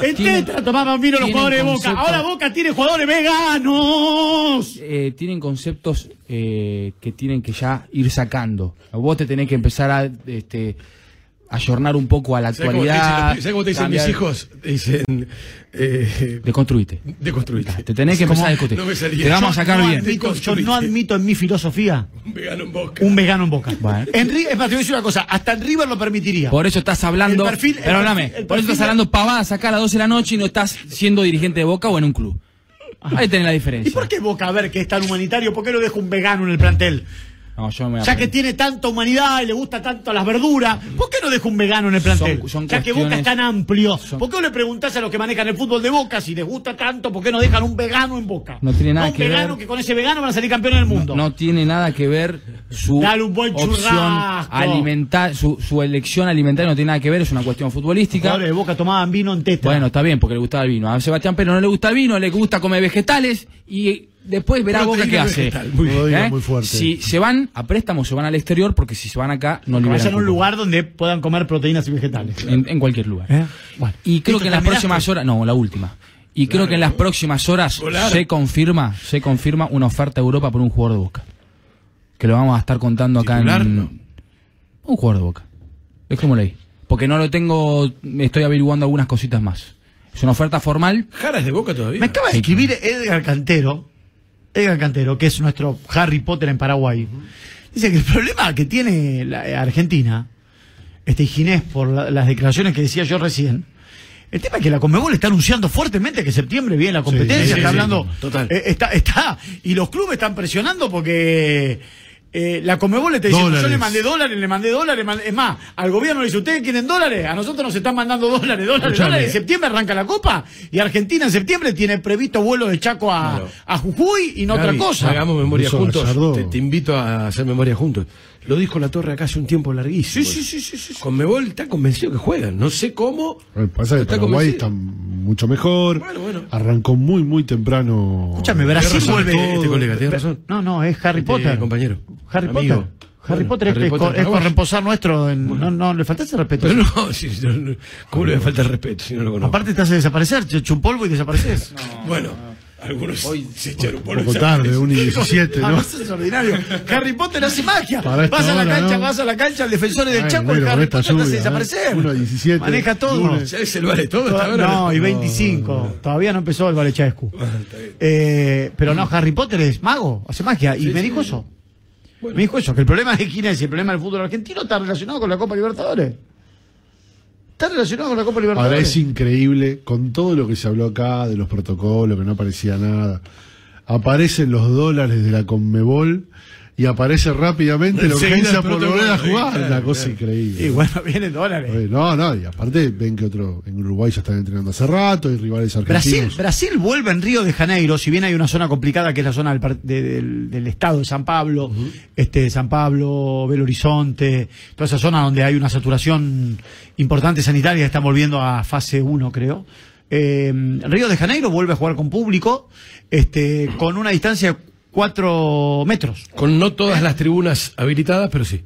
En tetra tomaban vino los jugadores de Boca. Ahora Boca tiene jugadores veganos. eh, tienen conceptos eh, que tienen que ya ir sacando. Vos te tenés que empezar a este, ayornar un poco a la ¿Sabes cómo te actualidad. ¿sabes cómo te dicen mis hijos? Te dicen. Eh, Deconstruite. deconstruite. Te tenés que empezar a discutir. No me salía. te vamos a sacar no bien. Admito, yo no admito en mi filosofía Un vegano en boca. un vegano en Boca. Bueno. Es más, te voy a decir una cosa, hasta en River lo permitiría. Por eso estás hablando. El perfil- el perfil- el por eso estás hablando pavadas acá a las 12 de la noche y no estás siendo dirigente de Boca o en un club. Ahí tenés la ¿Y diferencia. por qué Boca, a ver, que es tan humanitario, por qué lo deja un vegano en el plantel? No, yo me Ya que tiene tanta humanidad y le gusta tanto las verduras, ¿por qué no deja un vegano en el plantel? Son- son ya que Boca es tan amplio, son- ¿por qué no le preguntás a los que manejan el fútbol de Boca si les gusta tanto, por qué no dejan un vegano en Boca? No tiene nada un que vegano ver. que con ese vegano van a salir campeones del mundo. No tiene nada que ver su Dale un buen opción alimentar, su, su elección alimentaria no tiene nada que ver, es una cuestión Los futbolística. jugadores de Boca tomaban vino en. Bueno, está bien, porque le gustaba el vino. A Sebastián Pérez no le gusta el vino, le gusta comer vegetales y después verá Boca qué hace. muy ¿Eh? muy fuerte. Si se van a préstamo, se van al exterior, porque si se van acá, no liberan vayan a un lugar donde puedan comer proteínas y vegetales. En, en cualquier lugar. ¿Eh? Bueno. Y creo ¿Listo, que en las próximas horas, no, la última. Y creo que en las próximas horas Volar. se confirma, se confirma una oferta a Europa por un jugador de Boca. Que lo vamos a estar contando acá ¿Titular? en un jugador de Boca. Es como leí. Porque no lo tengo, estoy averiguando algunas cositas más. Es una oferta formal. ¿Jara es de boca todavía? Me acaba de escribir Edgar Cantero, Edgar Cantero, que es nuestro Harry Potter en Paraguay. Dice que el problema que tiene la eh, Argentina, este Ginés, por la- las declaraciones que decía yo recién, el tema es que la Conmebol está anunciando fuertemente que septiembre viene la competencia, sí, está sí, hablando, total. eh, está, está, y los clubes están presionando porque eh, la Conmebol le está diciendo, yo le mandé dólares, le mandé dólares, mandé- es más, al gobierno le dice, ¿ustedes quieren dólares? A nosotros nos están mandando dólares, dólares, Escuchame. dólares, en septiembre arranca la Copa, y Argentina en septiembre tiene previsto vuelo de Chaco a, Claro. a Jujuy y no Gaby, otra cosa. Hagamos memoria Eso, juntos. Te, te invito a hacer memoria juntos. Lo dijo la Torre acá hace un tiempo larguísimo. Sí, sí, sí, sí, sí. Conmebol está convencido que juegan. No sé cómo. Pasa que Está Paraguay está mucho mejor. Bueno, bueno. Arrancó muy, muy temprano. Escúchame, Brasil vuelve. este colega, tiene razón. No, no, es Harry Este Potter. compañero. Harry Amigo. Potter. Harry Bueno, Potter es, Harry es Potter co- es paraguayo. corresponsal nuestro. En, no, no, le falta ese respeto. Pero no, sí, no, no. ¿cómo le falta el respeto si no lo conozco? Aparte te hace desaparecer, te echa un polvo y desapareces. bueno, algunos se echaron Un por poco tarde, 1 y 17, Ah, ¿no? eso es ordinario. Harry Potter hace magia. Vas a la hora, cancha, ¿no? vas a la cancha, el defensor del Chaco, bueno, el Harry Potter te hace lluvia, ¿eh? desaparecer. Uno a 17, Maneja todo. lunes. Ya es el vale todo. hasta ahora. No, y 25. Todavía no empezó el Valechescu. Eh, pero no, Harry Potter es mago, hace magia. Y me dijo eso. Me dijo eso, que el problema de Ginés y el problema del fútbol argentino está relacionado con la Copa Libertadores. Está relacionado con la Copa Libertadores. Ahora es increíble, con todo lo que se habló acá, de los protocolos, que no aparecía nada, aparecen los dólares de la Conmebol y aparece rápidamente la urgencia por volver a jugar. claro, una cosa claro. increíble. Y bueno, vienen dólares. No, no, y aparte ven que otro, en Uruguay ya están entrenando hace rato, hay rivales Brasil, argentinos. Brasil vuelve en Río de Janeiro, si bien hay una zona complicada que es la zona del, par- de- del, del estado de San Pablo, este San Pablo, Belo Horizonte, toda esa zona donde hay una saturación importante sanitaria, están volviendo a fase 1, creo. Eh, Río de Janeiro vuelve a jugar con público, este, con una distancia 4 metros. Con no todas las tribunas habilitadas, pero sí.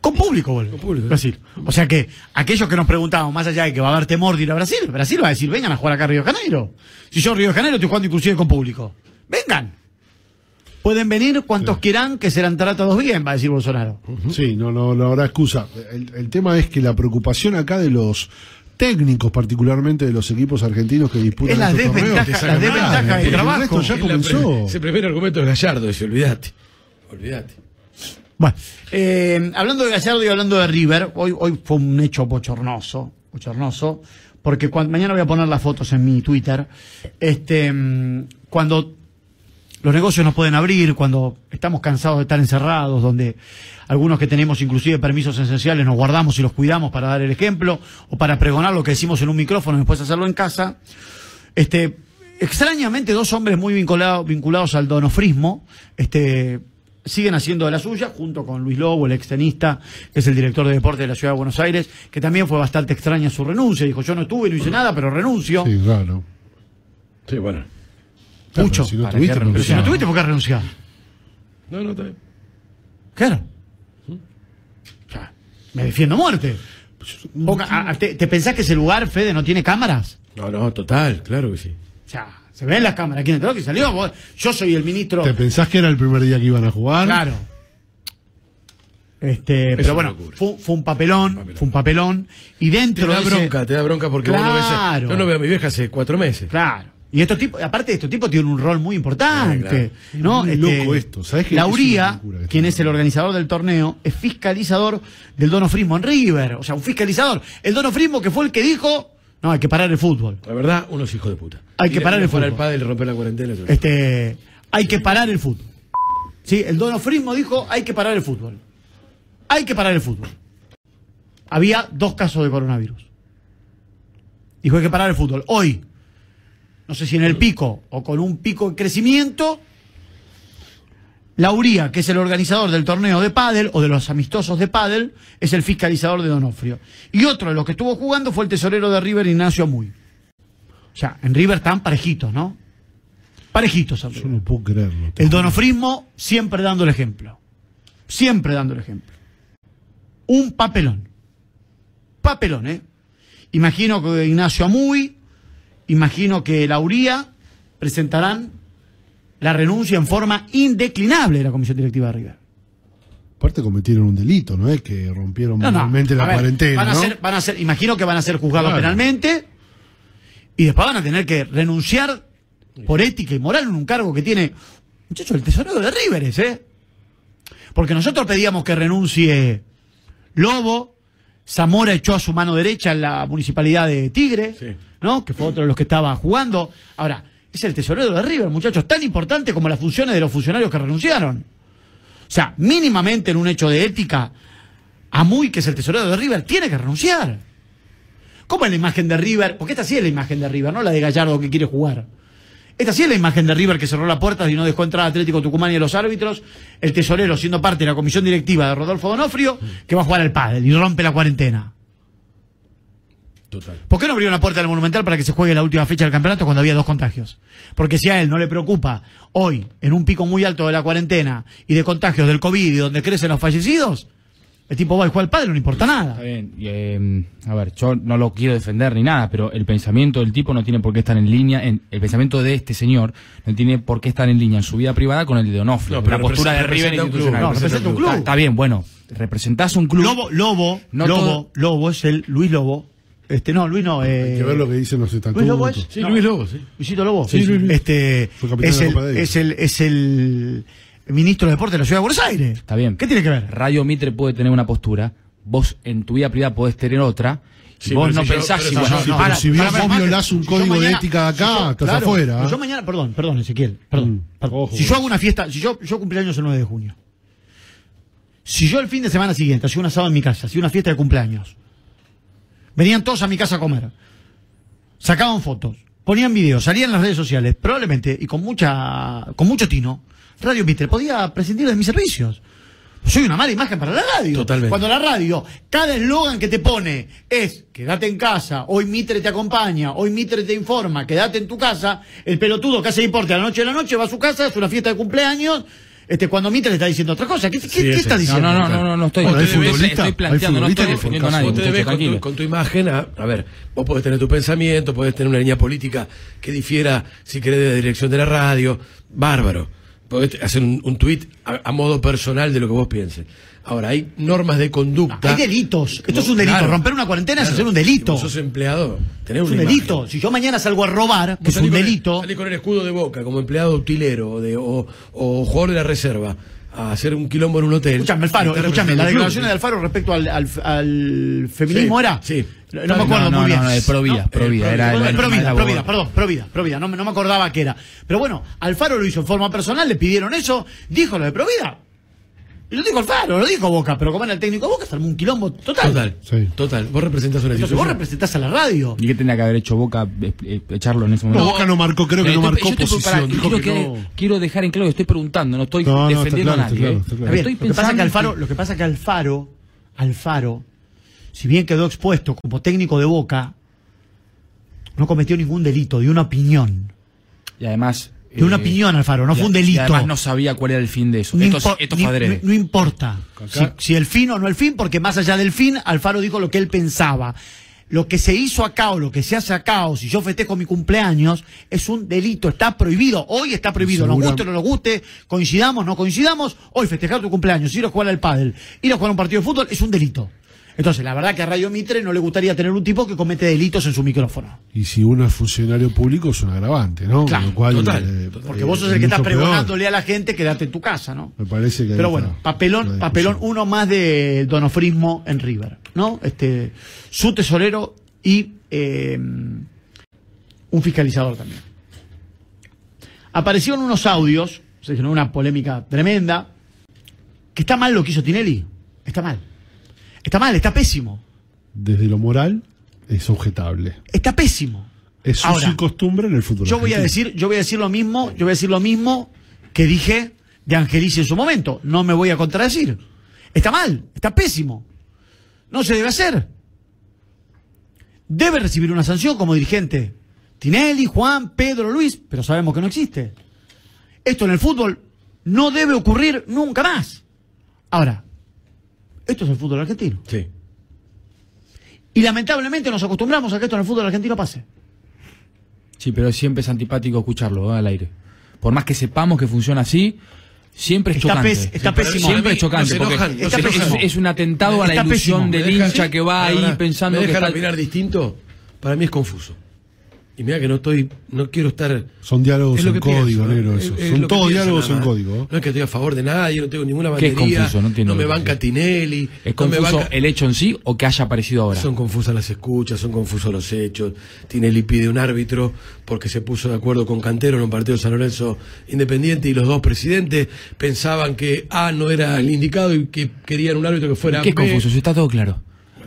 Con público vuelve. Con público. Brasil. O sea que aquellos que nos preguntaban, más allá de que va a haber temor de ir a Brasil, Brasil va a decir, vengan a jugar acá a Río de Janeiro. Si yo Río de Janeiro estoy jugando inclusive con público. Vengan. Pueden venir cuantos quieran, que serán tratados bien, va a decir Bolsonaro. Sí, no, no, no habrá excusa. El, el tema es que la preocupación acá de los técnicos, particularmente de los equipos argentinos que disputan Es la estos desventaja- la desventaja del El trabajo. resto ya comenzó. Ese primer argumento es Gallardo, dice, olvídate. Olvídate. Bueno, eh, hablando de Gallardo y hablando de River, hoy, hoy fue un hecho bochornoso, bochornoso, porque mañana voy a poner las fotos en mi Twitter. Este, mm, cuando los negocios nos pueden abrir, cuando estamos cansados de estar encerrados, donde algunos que tenemos inclusive permisos esenciales nos guardamos y los cuidamos para dar el ejemplo, o para pregonar lo que decimos en un micrófono y después hacerlo en casa. Este, extrañamente, dos hombres muy vinculados, vinculados al donofrismo, este, siguen haciendo de la suya, junto con Luis Lobo, el extenista, que es el director de deporte de la Ciudad de Buenos Aires, que también fue bastante extraña su renuncia. Dijo, yo no estuve, no hice nada, pero renuncio. Sí, raro. Sí, bueno. Claro, Mucho. Si no ¿Para tuviste, Pero si no no. tuviste, ¿por qué renunciar? No, no, está bien. Claro. Me defiendo a muerte. Poca- a- a- te, te pensás que ese lugar, Fede, no tiene cámaras? No, no, total, claro que sí. O sea, se ven las cámaras. ¿Quién entró? ¿Quién salió? Vos- Yo soy el ministro. ¿Te pensás que era el primer día que iban a jugar? Claro. Este, Es pero bueno, fue, fue un papelón, Papelón. fue un papelón. Y Te dentro da de ese- bronca, te da bronca porque vos no ves. a- Claro. Yo no veo a mi vieja hace cuatro meses. Claro. Y estos tipos, aparte de estos tipos, tienen un rol muy importante. Es ¿no? muy Este, loco esto, ¿sabés que la es locura quien es el organizador del torneo, es fiscalizador del donofrismo en River. O sea, un fiscalizador. El donofrismo que fue el que dijo, no, hay que parar el fútbol. La verdad, unos hijos de puta. Hay que parar el fútbol. al pádel y romper la cuarentena. Este, hay que parar el fútbol. Sí, el donofrismo dijo, hay que parar el fútbol. Hay que parar el fútbol. Había dos casos de coronavirus. Dijo, hay que parar el fútbol. Hoy, no sé si en el pico o con un pico de crecimiento, la URIA, que es el organizador del torneo de pádel o de los amistosos de pádel, es el fiscalizador de Donofrio. Y otro de los que estuvo jugando fue el tesorero de River, Ignacio Muy. O sea, en River están parejitos, ¿no? Parejitos. en Yo no puedo creerlo. El donofrismo siempre dando el ejemplo. Siempre dando el ejemplo. Un papelón. Papelón, ¿eh? Imagino que Ignacio Amuy, imagino que Lauría presentarán la renuncia en forma indeclinable de la comisión directiva de River. Aparte cometieron un delito, ¿no es que rompieron No, moralmente la ver, cuarentena, van a ¿no? ser, van a ser, imagino que van a ser juzgados Claro. penalmente y después van a tener que renunciar por ética y moral en un cargo que tiene, muchachos, el tesorero de Riveres, ¿eh? Porque nosotros pedíamos que renuncie Lobo, Zamora echó a su mano derecha en la municipalidad de Tigre, Sí. ¿No? Que fue otro de los que estaba jugando. Ahora, es el tesorero de River, muchachos, tan importante como las funciones de los funcionarios que renunciaron. O sea, mínimamente en un hecho de ética, Amuy, que es el tesorero de River, tiene que renunciar. ¿Cómo es la imagen de River? Porque esta sí es la imagen de River, no la de Gallardo que quiere jugar. Esta sí es la imagen de River que cerró la puerta y no dejó entrar a Atlético Tucumán y a los árbitros. El tesorero siendo parte de la comisión directiva de Rodolfo Donofrio, que va a jugar al pádel y rompe la cuarentena. Total. ¿Por qué no abrió la puerta del Monumental para que se juegue la última fecha del campeonato cuando había dos contagios? Porque si a él no le preocupa hoy, en un pico muy alto de la cuarentena y de contagios del COVID y donde crecen los fallecidos, el tipo va y juega al padre, no importa nada. Está bien. y, eh, a ver, yo no lo quiero defender ni nada, pero el pensamiento del tipo no tiene por qué estar en línea, en, el pensamiento de este señor no tiene por qué estar en línea en su vida privada con el de Onofrio. No, pero la postura de River representa un club, institucional. no, representa un club. Está, está bien, bueno, representás un club. Lobo, Lobo, No Lobo, todo- Lobo es el Luis Lobo. Este, no, Luis no. Eh, Hay que ver lo que dicen los Luis Lobo es. estatutos. Sí, no, Luis Lobo, sí. Luisito Lobo. Sí, Luis, Luis. Este, Fue capitán es, de la el, es, el, es el ministro de Deporte de la Ciudad de Buenos Aires. Está bien. ¿Qué tiene que ver? Radio Mitre puede tener una postura, vos en tu vida privada podés tener otra, Sí, vos pero no si pensás igual. yo- Sí, Para, si vos violás un código de mañana- ética de si yo- acá, estás claro, afuera. si ¿eh? Yo mañana, perdón, perdón, Ezequiel, perdón. Mm, perdón. ojo. Si yo hago una fiesta, si yo, yo cumpleaños el 9 de junio, si yo el fin de semana siguiente hacía un asado en mi casa, hacía una fiesta de cumpleaños, venían todos a mi casa a comer, sacaban fotos, ponían videos, salían en las redes sociales, probablemente, y con mucha, con mucho tino, Radio Mitre podía prescindir de mis servicios. Soy una mala imagen para la radio. Totalmente. Cuando la radio, cada eslogan que te pone es quédate en casa, hoy Mitre te acompaña, hoy Mitre te informa, quédate en tu casa, el pelotudo que hace deporte a la noche de la noche va a su casa, es una fiesta de cumpleaños, este cuando Mitre le está diciendo otra cosa. ¿Qué, qué- qué ese. estás No, diciendo? no, no, no, no hay estoy, futbolista, estoy planteando, no estoy defendiendo a nadie. Vos te con tu, con tu imagen a, a ver, vos podés tener tu pensamiento, podés tener una línea política que difiera, si querés, de la dirección de la radio, bárbaro. Podés hacer un, un tuit a, a modo personal de lo que vos pienses. Ahora, hay normas de conducta. Hay delitos. Esto es un delito. Claro. Romper una cuarentena es Claro. hacer un delito. Si vos sos empleado, tenés Es un imagen. delito. Si yo mañana salgo a robar, que es un el- delito. salís con el escudo de boca como empleado utilero o, de, o, o jugador de la reserva a hacer un quilombo en un hotel. Escúchame, Alfaro, Estás escúchame, la representando declaración un de. Alfaro respecto al, al, al feminismo Sí, era. sí. No me acuerdo No, muy bien. no, ¿No? pro vida, Eh, era pro- el- Pro el- vida, el pro vida, abogado. perdón, pro vida, pro vida, no, me- no me acordaba que era. Pero bueno, Alfaro lo hizo en forma personal, le pidieron eso, dijo lo de pro vida. Y lo dijo Alfaro, lo dijo Boca, pero como era el técnico de Boca, se armó un quilombo total. Total, Sí. total. Vos representás una Entonces vos representás a la radio. ¿Y qué tendría que haber hecho Boca eh, eh, echarlo en ese momento? No, Boca no marcó, creo que Eh, no estoy- marcó estoy- posición. dijo quiero, que que- no. quiero dejar en claro que estoy preguntando, no estoy No, no, está defendiendo claro, a nadie. está claro, eh. está claro. Está bien, Estoy lo que pasa es que Alfaro, lo que pasa es que Alfaro, Alfaro, si bien quedó expuesto como técnico de Boca, no cometió ningún delito, de una opinión. Y además. De una eh, opinión, Alfaro, no y fue un a- delito. Y además no sabía cuál era el fin de eso. No, esto, impo- esto ni- no- no importa si, el fin o no el fin, porque más allá del fin, Alfaro dijo lo que él pensaba. Lo que se hizo acá o lo que se hace acá, o si yo festejo mi cumpleaños, es un delito, está prohibido. Hoy está prohibido, nos guste o no nos guste, coincidamos, no coincidamos. Hoy festejar tu cumpleaños, ir a jugar al pádel, ir a jugar un partido de fútbol, es un delito. Entonces, la verdad que a Radio Mitre no le gustaría tener un tipo que comete delitos en su micrófono. Y si uno es funcionario público es un agravante, ¿no? Claro, Con lo cual, total, eh, total. Porque eh, vos sos el que está mucho peor. pregonándole a la gente, quédate en tu casa, ¿no? Me parece que Pero bueno, papelón, papelón uno más de donofrismo en River, ¿no? Este, su tesorero y eh, un fiscalizador también. Aparecieron unos audios, se generó una polémica tremenda, que está mal lo que hizo Tinelli, está mal. Está mal, está pésimo, Desde lo moral es objetable. está pésimo. Es Ahora, y costumbre en el fútbol. Yo voy a decir, yo voy a decir lo mismo, yo voy a decir lo mismo que dije de Angelici en su momento. No me voy a contradecir. Está mal, está pésimo. No se debe hacer. Debe recibir una sanción como dirigente. Tinelli, Juan, Pedro, Luis, pero sabemos que no existe. Esto en el fútbol no debe ocurrir nunca más. Ahora, esto es el fútbol argentino. Sí. Y lamentablemente nos acostumbramos a que esto en el fútbol argentino pase. Sí, pero siempre es antipático escucharlo ¿eh? al aire. Por más que sepamos que funciona así, siempre es Está chocante. pes- está Sí, pésimo. Siempre A es chocante. no porque no es, un atentado a la Está ilusión pésimo. del ¿Me dejan- hincha que va ahí pensando ¿me que dejan está... opinar distinto? Para mí es confuso. Y mira que no estoy, no quiero estar. Son diálogos es en código, pienso, ¿no? negro, Es- eso. es Son todos diálogos nada en código. No es que estoy a favor de nadie, no tengo ninguna ¿Qué es bandería. confuso? No entiendo me banca. Tinelli. ¿Es no me confuso banca- el hecho en sí o que haya aparecido ahora? Son confusas las escuchas, son confusos los hechos. Tinelli pide un árbitro porque se puso de acuerdo con Cantero en un partido de San Lorenzo Independiente y los dos presidentes pensaban que A no era el indicado y que querían un árbitro que fuera ¿Qué es B. confuso? Si está todo claro.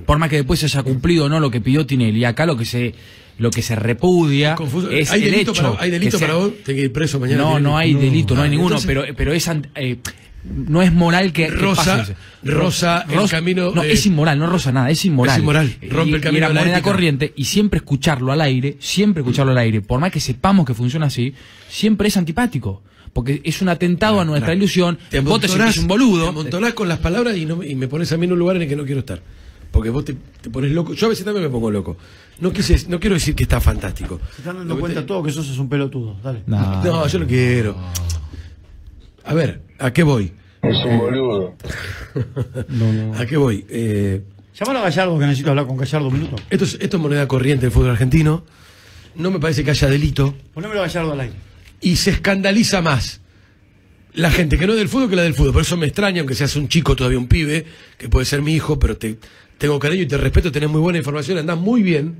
Por más que después se haya cumplido o no lo que pidió Tinelli, acá lo que se lo que se repudia Confuso. es ¿Hay el delito, hecho. para, ¿hay delito para vos? ¿Tenés que ir preso mañana? No, no hay delito, no hay Ah, ninguno, entonces- pero, pero es eh, no es moral que, que Rosa- rosa el camino No, de- es inmoral, no rosa nada, es inmoral. Es inmoral, rompe Y- el camino y era de la moneda ética. corriente y siempre escucharlo al aire, siempre escucharlo al aire, por más que sepamos que funciona así, siempre es antipático. Porque es un atentado a nuestra Claro. ilusión. Te Vos te un boludo. Te con las palabras y, no, y me pones a mí en un lugar en el que no quiero estar. Porque vos te, te pones loco. Yo a veces también me pongo loco. No, quise, no quiero decir que está fantástico. Se están dando Lo cuenta te- todo que sos es un pelotudo. Dale. No. No, yo no quiero. A ver, ¿a qué voy? Es un boludo. ¿A qué voy? Eh, Llamalo a Gallardo que necesito hablar con Gallardo un minuto. esto, es, esto es moneda corriente del fútbol argentino. No me parece que haya delito. Ponémelo a Gallardo al aire. y se escandaliza más la gente que no es del fútbol que la del fútbol. Por eso me extraña, aunque seas un chico, todavía un pibe, que puede ser mi hijo, pero te, tengo cariño y te respeto, tenés muy buena información, andás muy bien.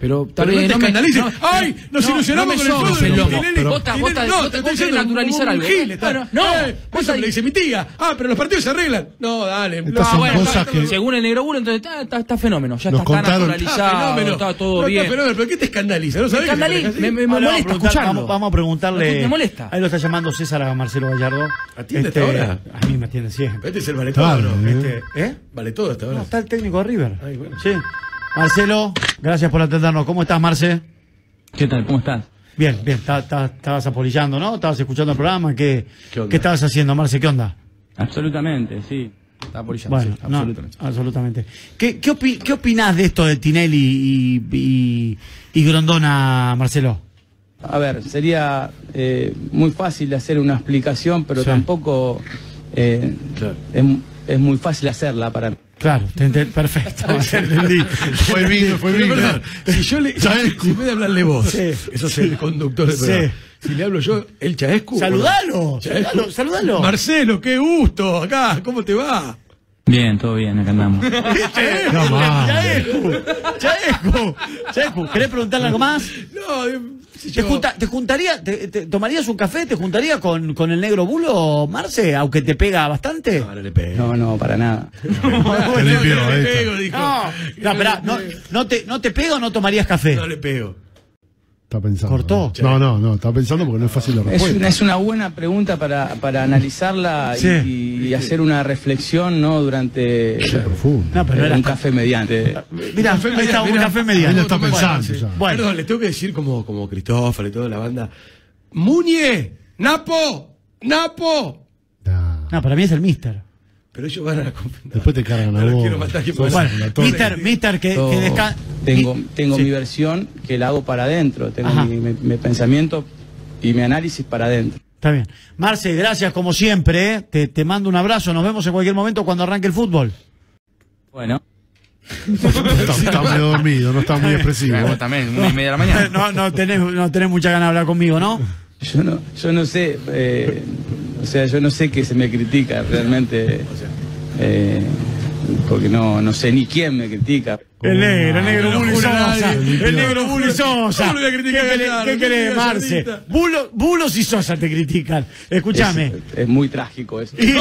Pero Pero no te me- escandalices. no, ¡Ay! Nos no, ilusionamos no me con el fútbol. Tinelli, Pero- Tinelli, Vos- no, vos- te vos- vos querés naturalizar algo. gil, está. Bueno, no, Eh, vos eso me lo dice mi tía. Ah, pero los partidos se arreglan. No, dale. Estas no, son bueno, cosas está- que- Según el negro bulo, entonces está, está, está fenómeno. Ya Nos está, está Está naturalizado, fenómeno. está todo No, bien. Está fenómeno, pero ¿qué te escandaliza? ¿No Me sabés escandaliza, me, me- me a molesta escucharlo. Vamos, a preguntarle. Me molesta. Ahí lo está llamando César a Marcelo Gallardo. Este, ¿Atiende hasta ahora? A mí me atiende siempre. Este es el vale todo, Claro, ¿no? eh. Este, ¿Eh? Vale todo hasta No, ahora. está el técnico de River. Sí. Marcelo, gracias por atendernos. ¿Cómo estás, Marce? ¿Qué tal? ¿Cómo estás? Bien, bien. ta- ta- Estabas apolillando, ¿no? Estabas escuchando el programa. ¿Qué, ¿Qué onda? ¿Qué estabas haciendo, Marce? ¿Qué onda? Absolutamente, sí. Está por Bueno, sí, no, absolutamente. absolutamente. ¿Qué, qué, opi- qué opinás de esto de Tinelli y, y, y Grondona, Marcelo? A ver, sería eh, muy fácil hacer una explicación, pero Sí. tampoco eh, Claro. es, es muy fácil hacerla para mí. Claro, te ente- perfecto. entendí. Fue vino, fue vino. perdón, si yo le. Chaescu. Si en vez de hablarle vos, Sí. eso es el conductor Sí. programa. Si le hablo yo, el Chaescu. Saludalo, saludalo, saludalo. Marcelo, qué gusto. Acá, ¿cómo te va? Bien, todo bien, acá andamos. ¿querés preguntarle algo más? No, eh, si ¿Te, yo- junta- te juntaría, te, te- tomarías un café, te juntaría con, con el negro bulo, Marce, aunque te pega bastante? No, no le pego. No, no, para nada. No pego. No, no, no, no te, ¿no te pega o no tomarías café? No le pego. Está pensando. Cortó. No, no, no, está pensando porque no es fácil la Es respuesta. una, es una buena pregunta para, para analizarla y, Sí. y hacer una reflexión ¿no? durante profundo. No, pero era un café mediante. Café ahí está, un café Él mediano. está Bueno, pensando sí. Bueno. Perdón, le tengo que decir como, como Cristófalo y toda la banda. ¡Muñe! ¡Napo! ¡Napo! No, para mí es el mister. Pero ellos van a la conf- Después te cargan a No vos. quiero matar, que Sos pasa. Bueno, mister, mister, que, que desca- tengo mi- tengo sí. mi versión que la hago para adentro, tengo mi, mi- mi pensamiento y mi análisis para adentro. Está bien. Marce, gracias como siempre. ¿eh? Te, te mando un abrazo. Nos vemos en cualquier momento cuando arranque el fútbol. Bueno. Está, está medio dormido, no está muy expresivo. Vos también, una y media de la mañana. No, no tenés, no tenés mucha ganas de hablar conmigo, ¿no? Yo no, yo no sé, eh, o sea, yo no sé qué se me critica realmente, eh, porque no, no sé ni quién me critica. El negro, el negro Bully Sosa. El negro Bully Sosa. ¿Cómo le voy a criticar ¿Qué querés, Marce? Bulo- Bulos y Sosa te critican. Escúchame. Es, es muy trágico eso. Y sí, y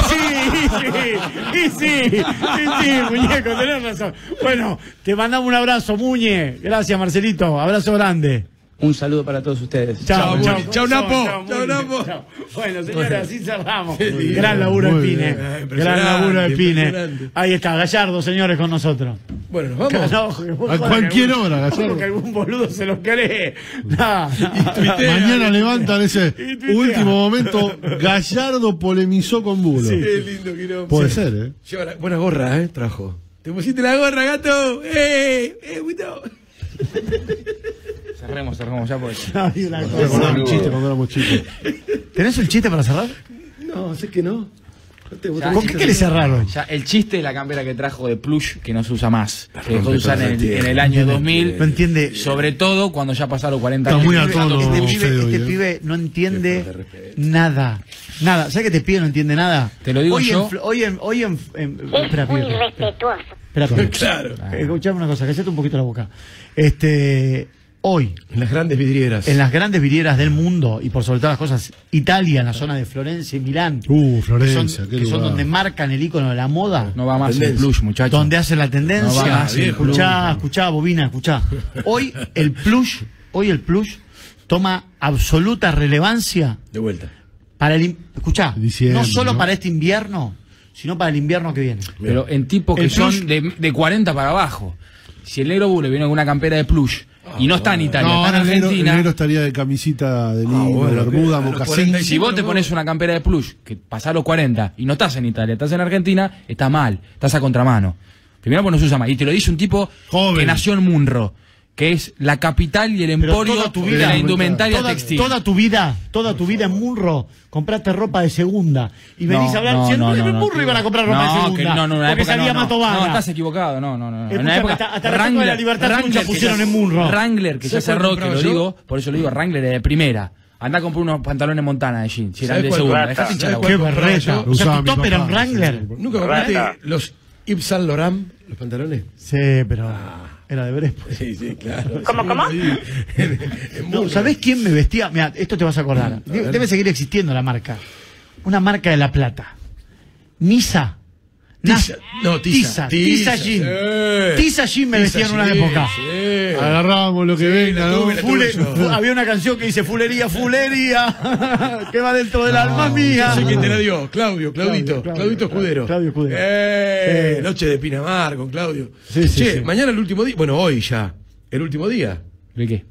sí, y sí, y sí, muñeco, tenés razón. Bueno, te mandamos un abrazo, Muñe. Gracias, Marcelito. Abrazo grande. Un saludo para todos ustedes. Chao, chao. Chao, Napo. Chao. Napo. Chao. Bueno, señores, así cerramos. Gran laburo de Pine. bien. Gran laburo de Pine. Ahí está, Gallardo, señores, con nosotros. Bueno, nos vamos. A cualquier algún- hora, Gallardo. Que algún boludo se lo cree. No, no. tuitea. Mañana levantan ese último momento. Gallardo polemizó con Bulo. Qué lindo quilombo. Puede Sí. ser, ¿eh? Lleva la- buena gorra, ¿eh? Trajo. ¿Te pusiste la gorra, gato? ¡Eh! ¡Eh, Guito! Cerremos, cerremos ya porque. Hay una Me cosa. un chiste cuando éramos chicos. ¿Tenés un chiste para cerrar? No, sé que no. No te- Ya, ¿Con qué querés cerrar? Ya, el chiste de la campera que trajo de plush que no se usa más. Que dejó de usar en en el año 2000. No entiende. Sobre todo cuando ya pasaron 40 Está años. muy a Este tono, pibe- este, pibe, hoy, este ¿eh? pibe no entiende nada. Nada. ¿Sabes que este pibe no entiende nada? Te lo digo hoy yo. En, hoy en. Hoy en, en- espera, muy respetuoso. espera. Claro. Eh, Escuchame una cosa, cállate un poquito la boca. Este. Hoy, En las grandes vidrieras. en las grandes vidrieras del mundo, y por sobre todas las cosas, Italia, en la zona de Florencia y Milán, Uh, que Florencia, son, qué que son donde marcan el icono de la moda, No va más el plush, muchachos. donde hacen la tendencia. No va más el escuchá, escuchá, bobina, escuchá. Hoy el plush, hoy el plush toma absoluta relevancia De vuelta. para el, escuchá, Diciembre, no solo ¿no? para este invierno, sino para el invierno que viene. Pero en tipos que El plush- son de, de 40 para abajo. Si el negro bule viene con una campera de plush y no está en Italia, No, está en el negro, el Argentina. negro estaría de camisita de lino, bueno, bermuda, a los mocasín. 45. Si vos te pones una campera de plush, que pasás los 40 y no estás en Italia, estás en Argentina, está mal, estás a contramano. Primero pues no se usa. Y te lo dice un tipo Joven. que nació en Munro, que es la capital y el emporio tu de vida- la indumentaria toda, textil. toda tu vida, toda tu vida en Munro, compraste ropa de segunda. Y venís No, a hablar, no, si en no, no, Munro no. iban a comprar ropa No, de que segunda. no, no, en una porque época salía no, no. No, estás equivocado, no, no, no. En una época, hasta- hasta de la Libertad que pusieron ya- en Munro. Wrangler, que ya ¿Sabes cuál cerró, que lo yo? digo, por eso lo digo, Wrangler es de primera. Anda a comprar unos pantalones Montana de jeans, si eran ¿Sabes de segunda. Dejate hinchar la ¿Sabes Qué berreta. O sea, tu top era un Wrangler. Nunca compraste los Yves Saint Laurent, los pantalones. Sí, pero era de Brespo. Sí, sí, claro. ¿Cómo, cómo? No, ¿sabés quién me vestía? Mira, esto te vas a acordar. Ver. Debe seguir existiendo la marca. Una marca de La Plata. Nisa. Tiza, no, Tiza. Tiza, sí. Tiza Jean me vestía en una época. sí. Agarramos lo que venga, había una canción que dice fulería, fulería, que va dentro del alma mía. No sé quién te la dio, Claudio, Claudito, Claudio, Claudio, Claudito Escudero. Claudio Escudero. Eh. Noche de Pinamar con Claudio. Sí, sí, che, sí. mañana el último día, bueno, hoy ya, el último día, ¿De qué?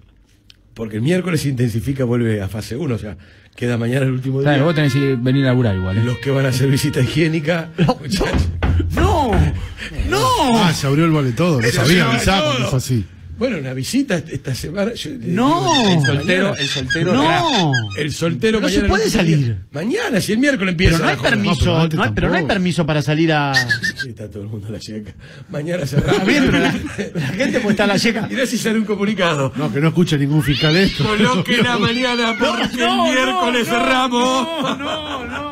porque el miércoles se intensifica, vuelve a fase 1, o sea, queda mañana el último día. Claro, vos tenés que venir a laburar igual, ¿eh? Los que van a hacer visita higiénica, muchachos. No, no, Ah, se abrió el vale todo, no Pero sabía todo. cuando es así. Bueno, una visita esta semana. yo- No. El soltero- el soltero no. El soltero No se puede salir. Mañana, si el miércoles empieza. Pero no hay la permiso, pero no hay- pero no hay permiso para salir a. Sí, está todo el mundo a la checa. Mañana cerramos. Está bien, pero la, la gente puede estar a la checa. Mirá si sale un comunicado. No, que no escuche ningún fiscal esto. Coloquen a mañana porque No, el miércoles no, cerramos. No, no,